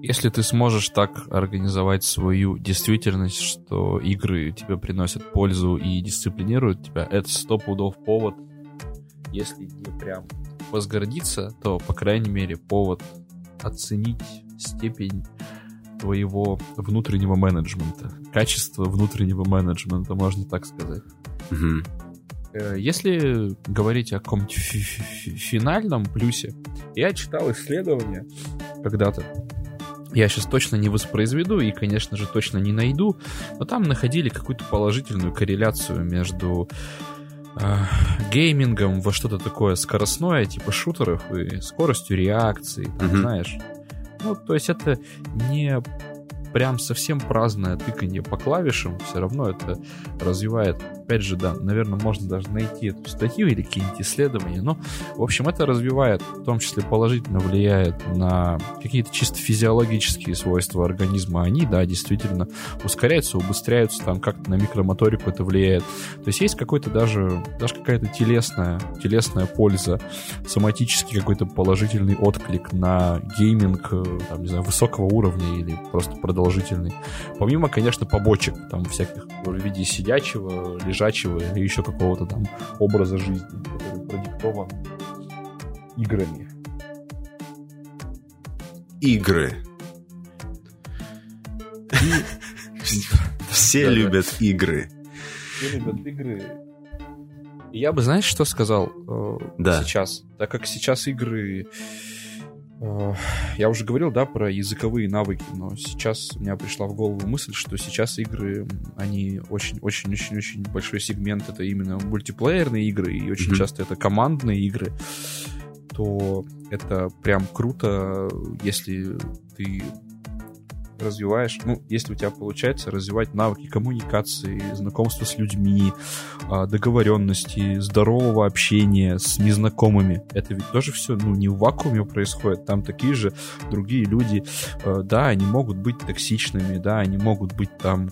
Если ты сможешь так организовать свою действительность, что игры тебе приносят пользу и дисциплинируют тебя, это сто пудов повод. Если не прям возгордиться, то, по крайней мере, повод оценить степень твоего внутреннего менеджмента. Качество внутреннего менеджмента, можно так сказать. Угу. Если говорить о каком-нибудь финальном плюсе, я читал исследование когда-то я сейчас точно не воспроизведу и, конечно же, точно не найду, но там находили какую-то положительную корреляцию между э, геймингом во что-то такое скоростное, типа шутеров, и скоростью реакции, там, mm-hmm. знаешь. Ну, то есть это не прям совсем праздное тыканье по клавишам, все равно это развивает. Опять же, да, наверное, можно даже найти эту статью или какие-нибудь исследования, но, в общем, это развивает, в том числе положительно влияет на какие-то чисто физиологические свойства организма. Они, да, действительно ускоряются, убыстряются, там как-то на микромоторику это влияет. То есть есть какой-то даже, даже какая-то телесная, телесная польза, соматический какой-то положительный отклик на гейминг, э, там, не знаю, высокого уровня или просто продолжительный. Помимо, конечно, побочек, там всяких в виде сидячего, лежачего или еще какого-то там образа жизни, который продиктован играми. Игры. Все любят игры. Все любят игры. Я бы, знаешь, что сказал э, да. сейчас? Так как сейчас игры я уже говорил, да, про языковые навыки, но сейчас у меня пришла в голову мысль, что сейчас игры, они очень-очень-очень-очень большой сегмент, это именно мультиплеерные игры, и очень mm-hmm. часто это командные игры, то это прям круто, если ты развиваешь, ну, если у тебя получается развивать навыки коммуникации, знакомства с людьми, а, договоренности, здорового общения с незнакомыми, это ведь тоже все, ну, не в вакууме происходит, там такие же другие люди, а, да, они могут быть токсичными, да, они могут быть там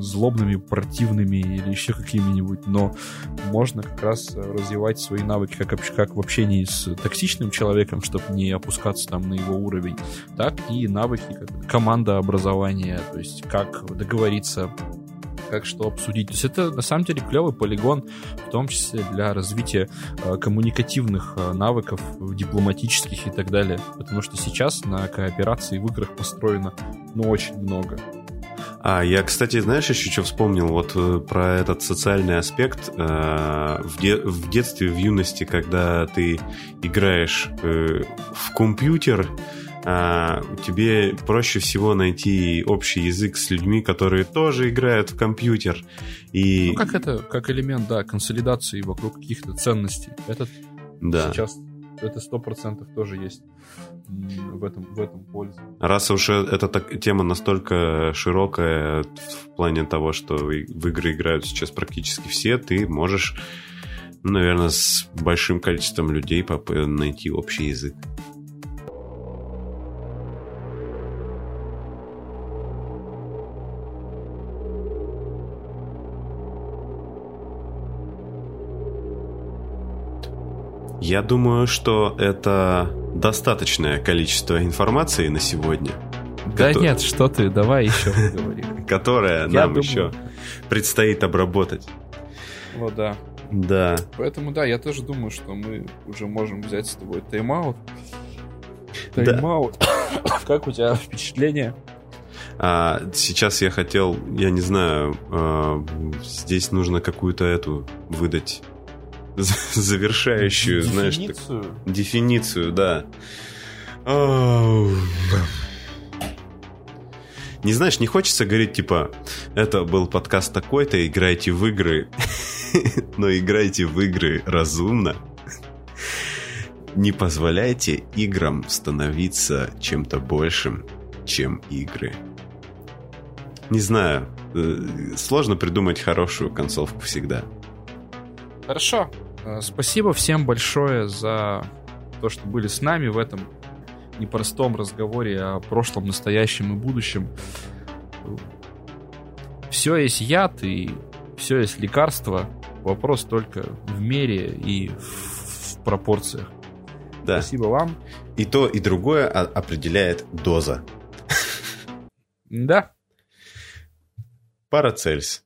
злобными, противными или еще какими-нибудь, но можно как раз развивать свои навыки как, как в общении с токсичным человеком, чтобы не опускаться там на его уровень, так и навыки как команда образования, то есть как договориться как что обсудить. То есть это на самом деле клевый полигон, в том числе для развития э, коммуникативных э, навыков, дипломатических и так далее. Потому что сейчас на кооперации в играх построено ну очень много. А, я, кстати, знаешь, еще что вспомнил вот э, про этот социальный аспект. Э, в, де- в детстве, в юности, когда ты играешь э, в компьютер, а, тебе проще всего найти общий язык с людьми, которые тоже играют в компьютер. И... Ну, как это, как элемент, да, консолидации вокруг каких-то ценностей. Это да. сейчас, это сто процентов тоже есть в этом, в этом пользу. Раз уж э, эта так, тема настолько широкая в плане того, что в игры играют сейчас практически все, ты можешь, ну, наверное, с большим количеством людей найти общий язык. Я думаю, что это достаточное количество информации на сегодня. Да который... нет, что ты, давай еще говори. Которая нам еще предстоит обработать. Вот да. Да. Поэтому да, я тоже думаю, что мы уже можем взять с тобой тайм-аут. Тайм-аут. Как у тебя впечатление? А, сейчас я хотел, я не знаю, а, здесь нужно какую-то эту выдать завершающую, знаешь, так, дефиницию, да. Не знаешь, не хочется говорить, типа, это был подкаст такой-то, играйте в игры, но играйте в игры разумно. Не позволяйте играм становиться чем-то большим, чем игры. Не знаю, э, сложно придумать хорошую концовку всегда. Хорошо. Э, спасибо всем большое за то, что были с нами в этом непростом разговоре о прошлом, настоящем и будущем. Все есть яд и все есть лекарство. Вопрос только в мере и в пропорциях. Да. Спасибо вам. И то, и другое определяет доза. Да. Парацельс.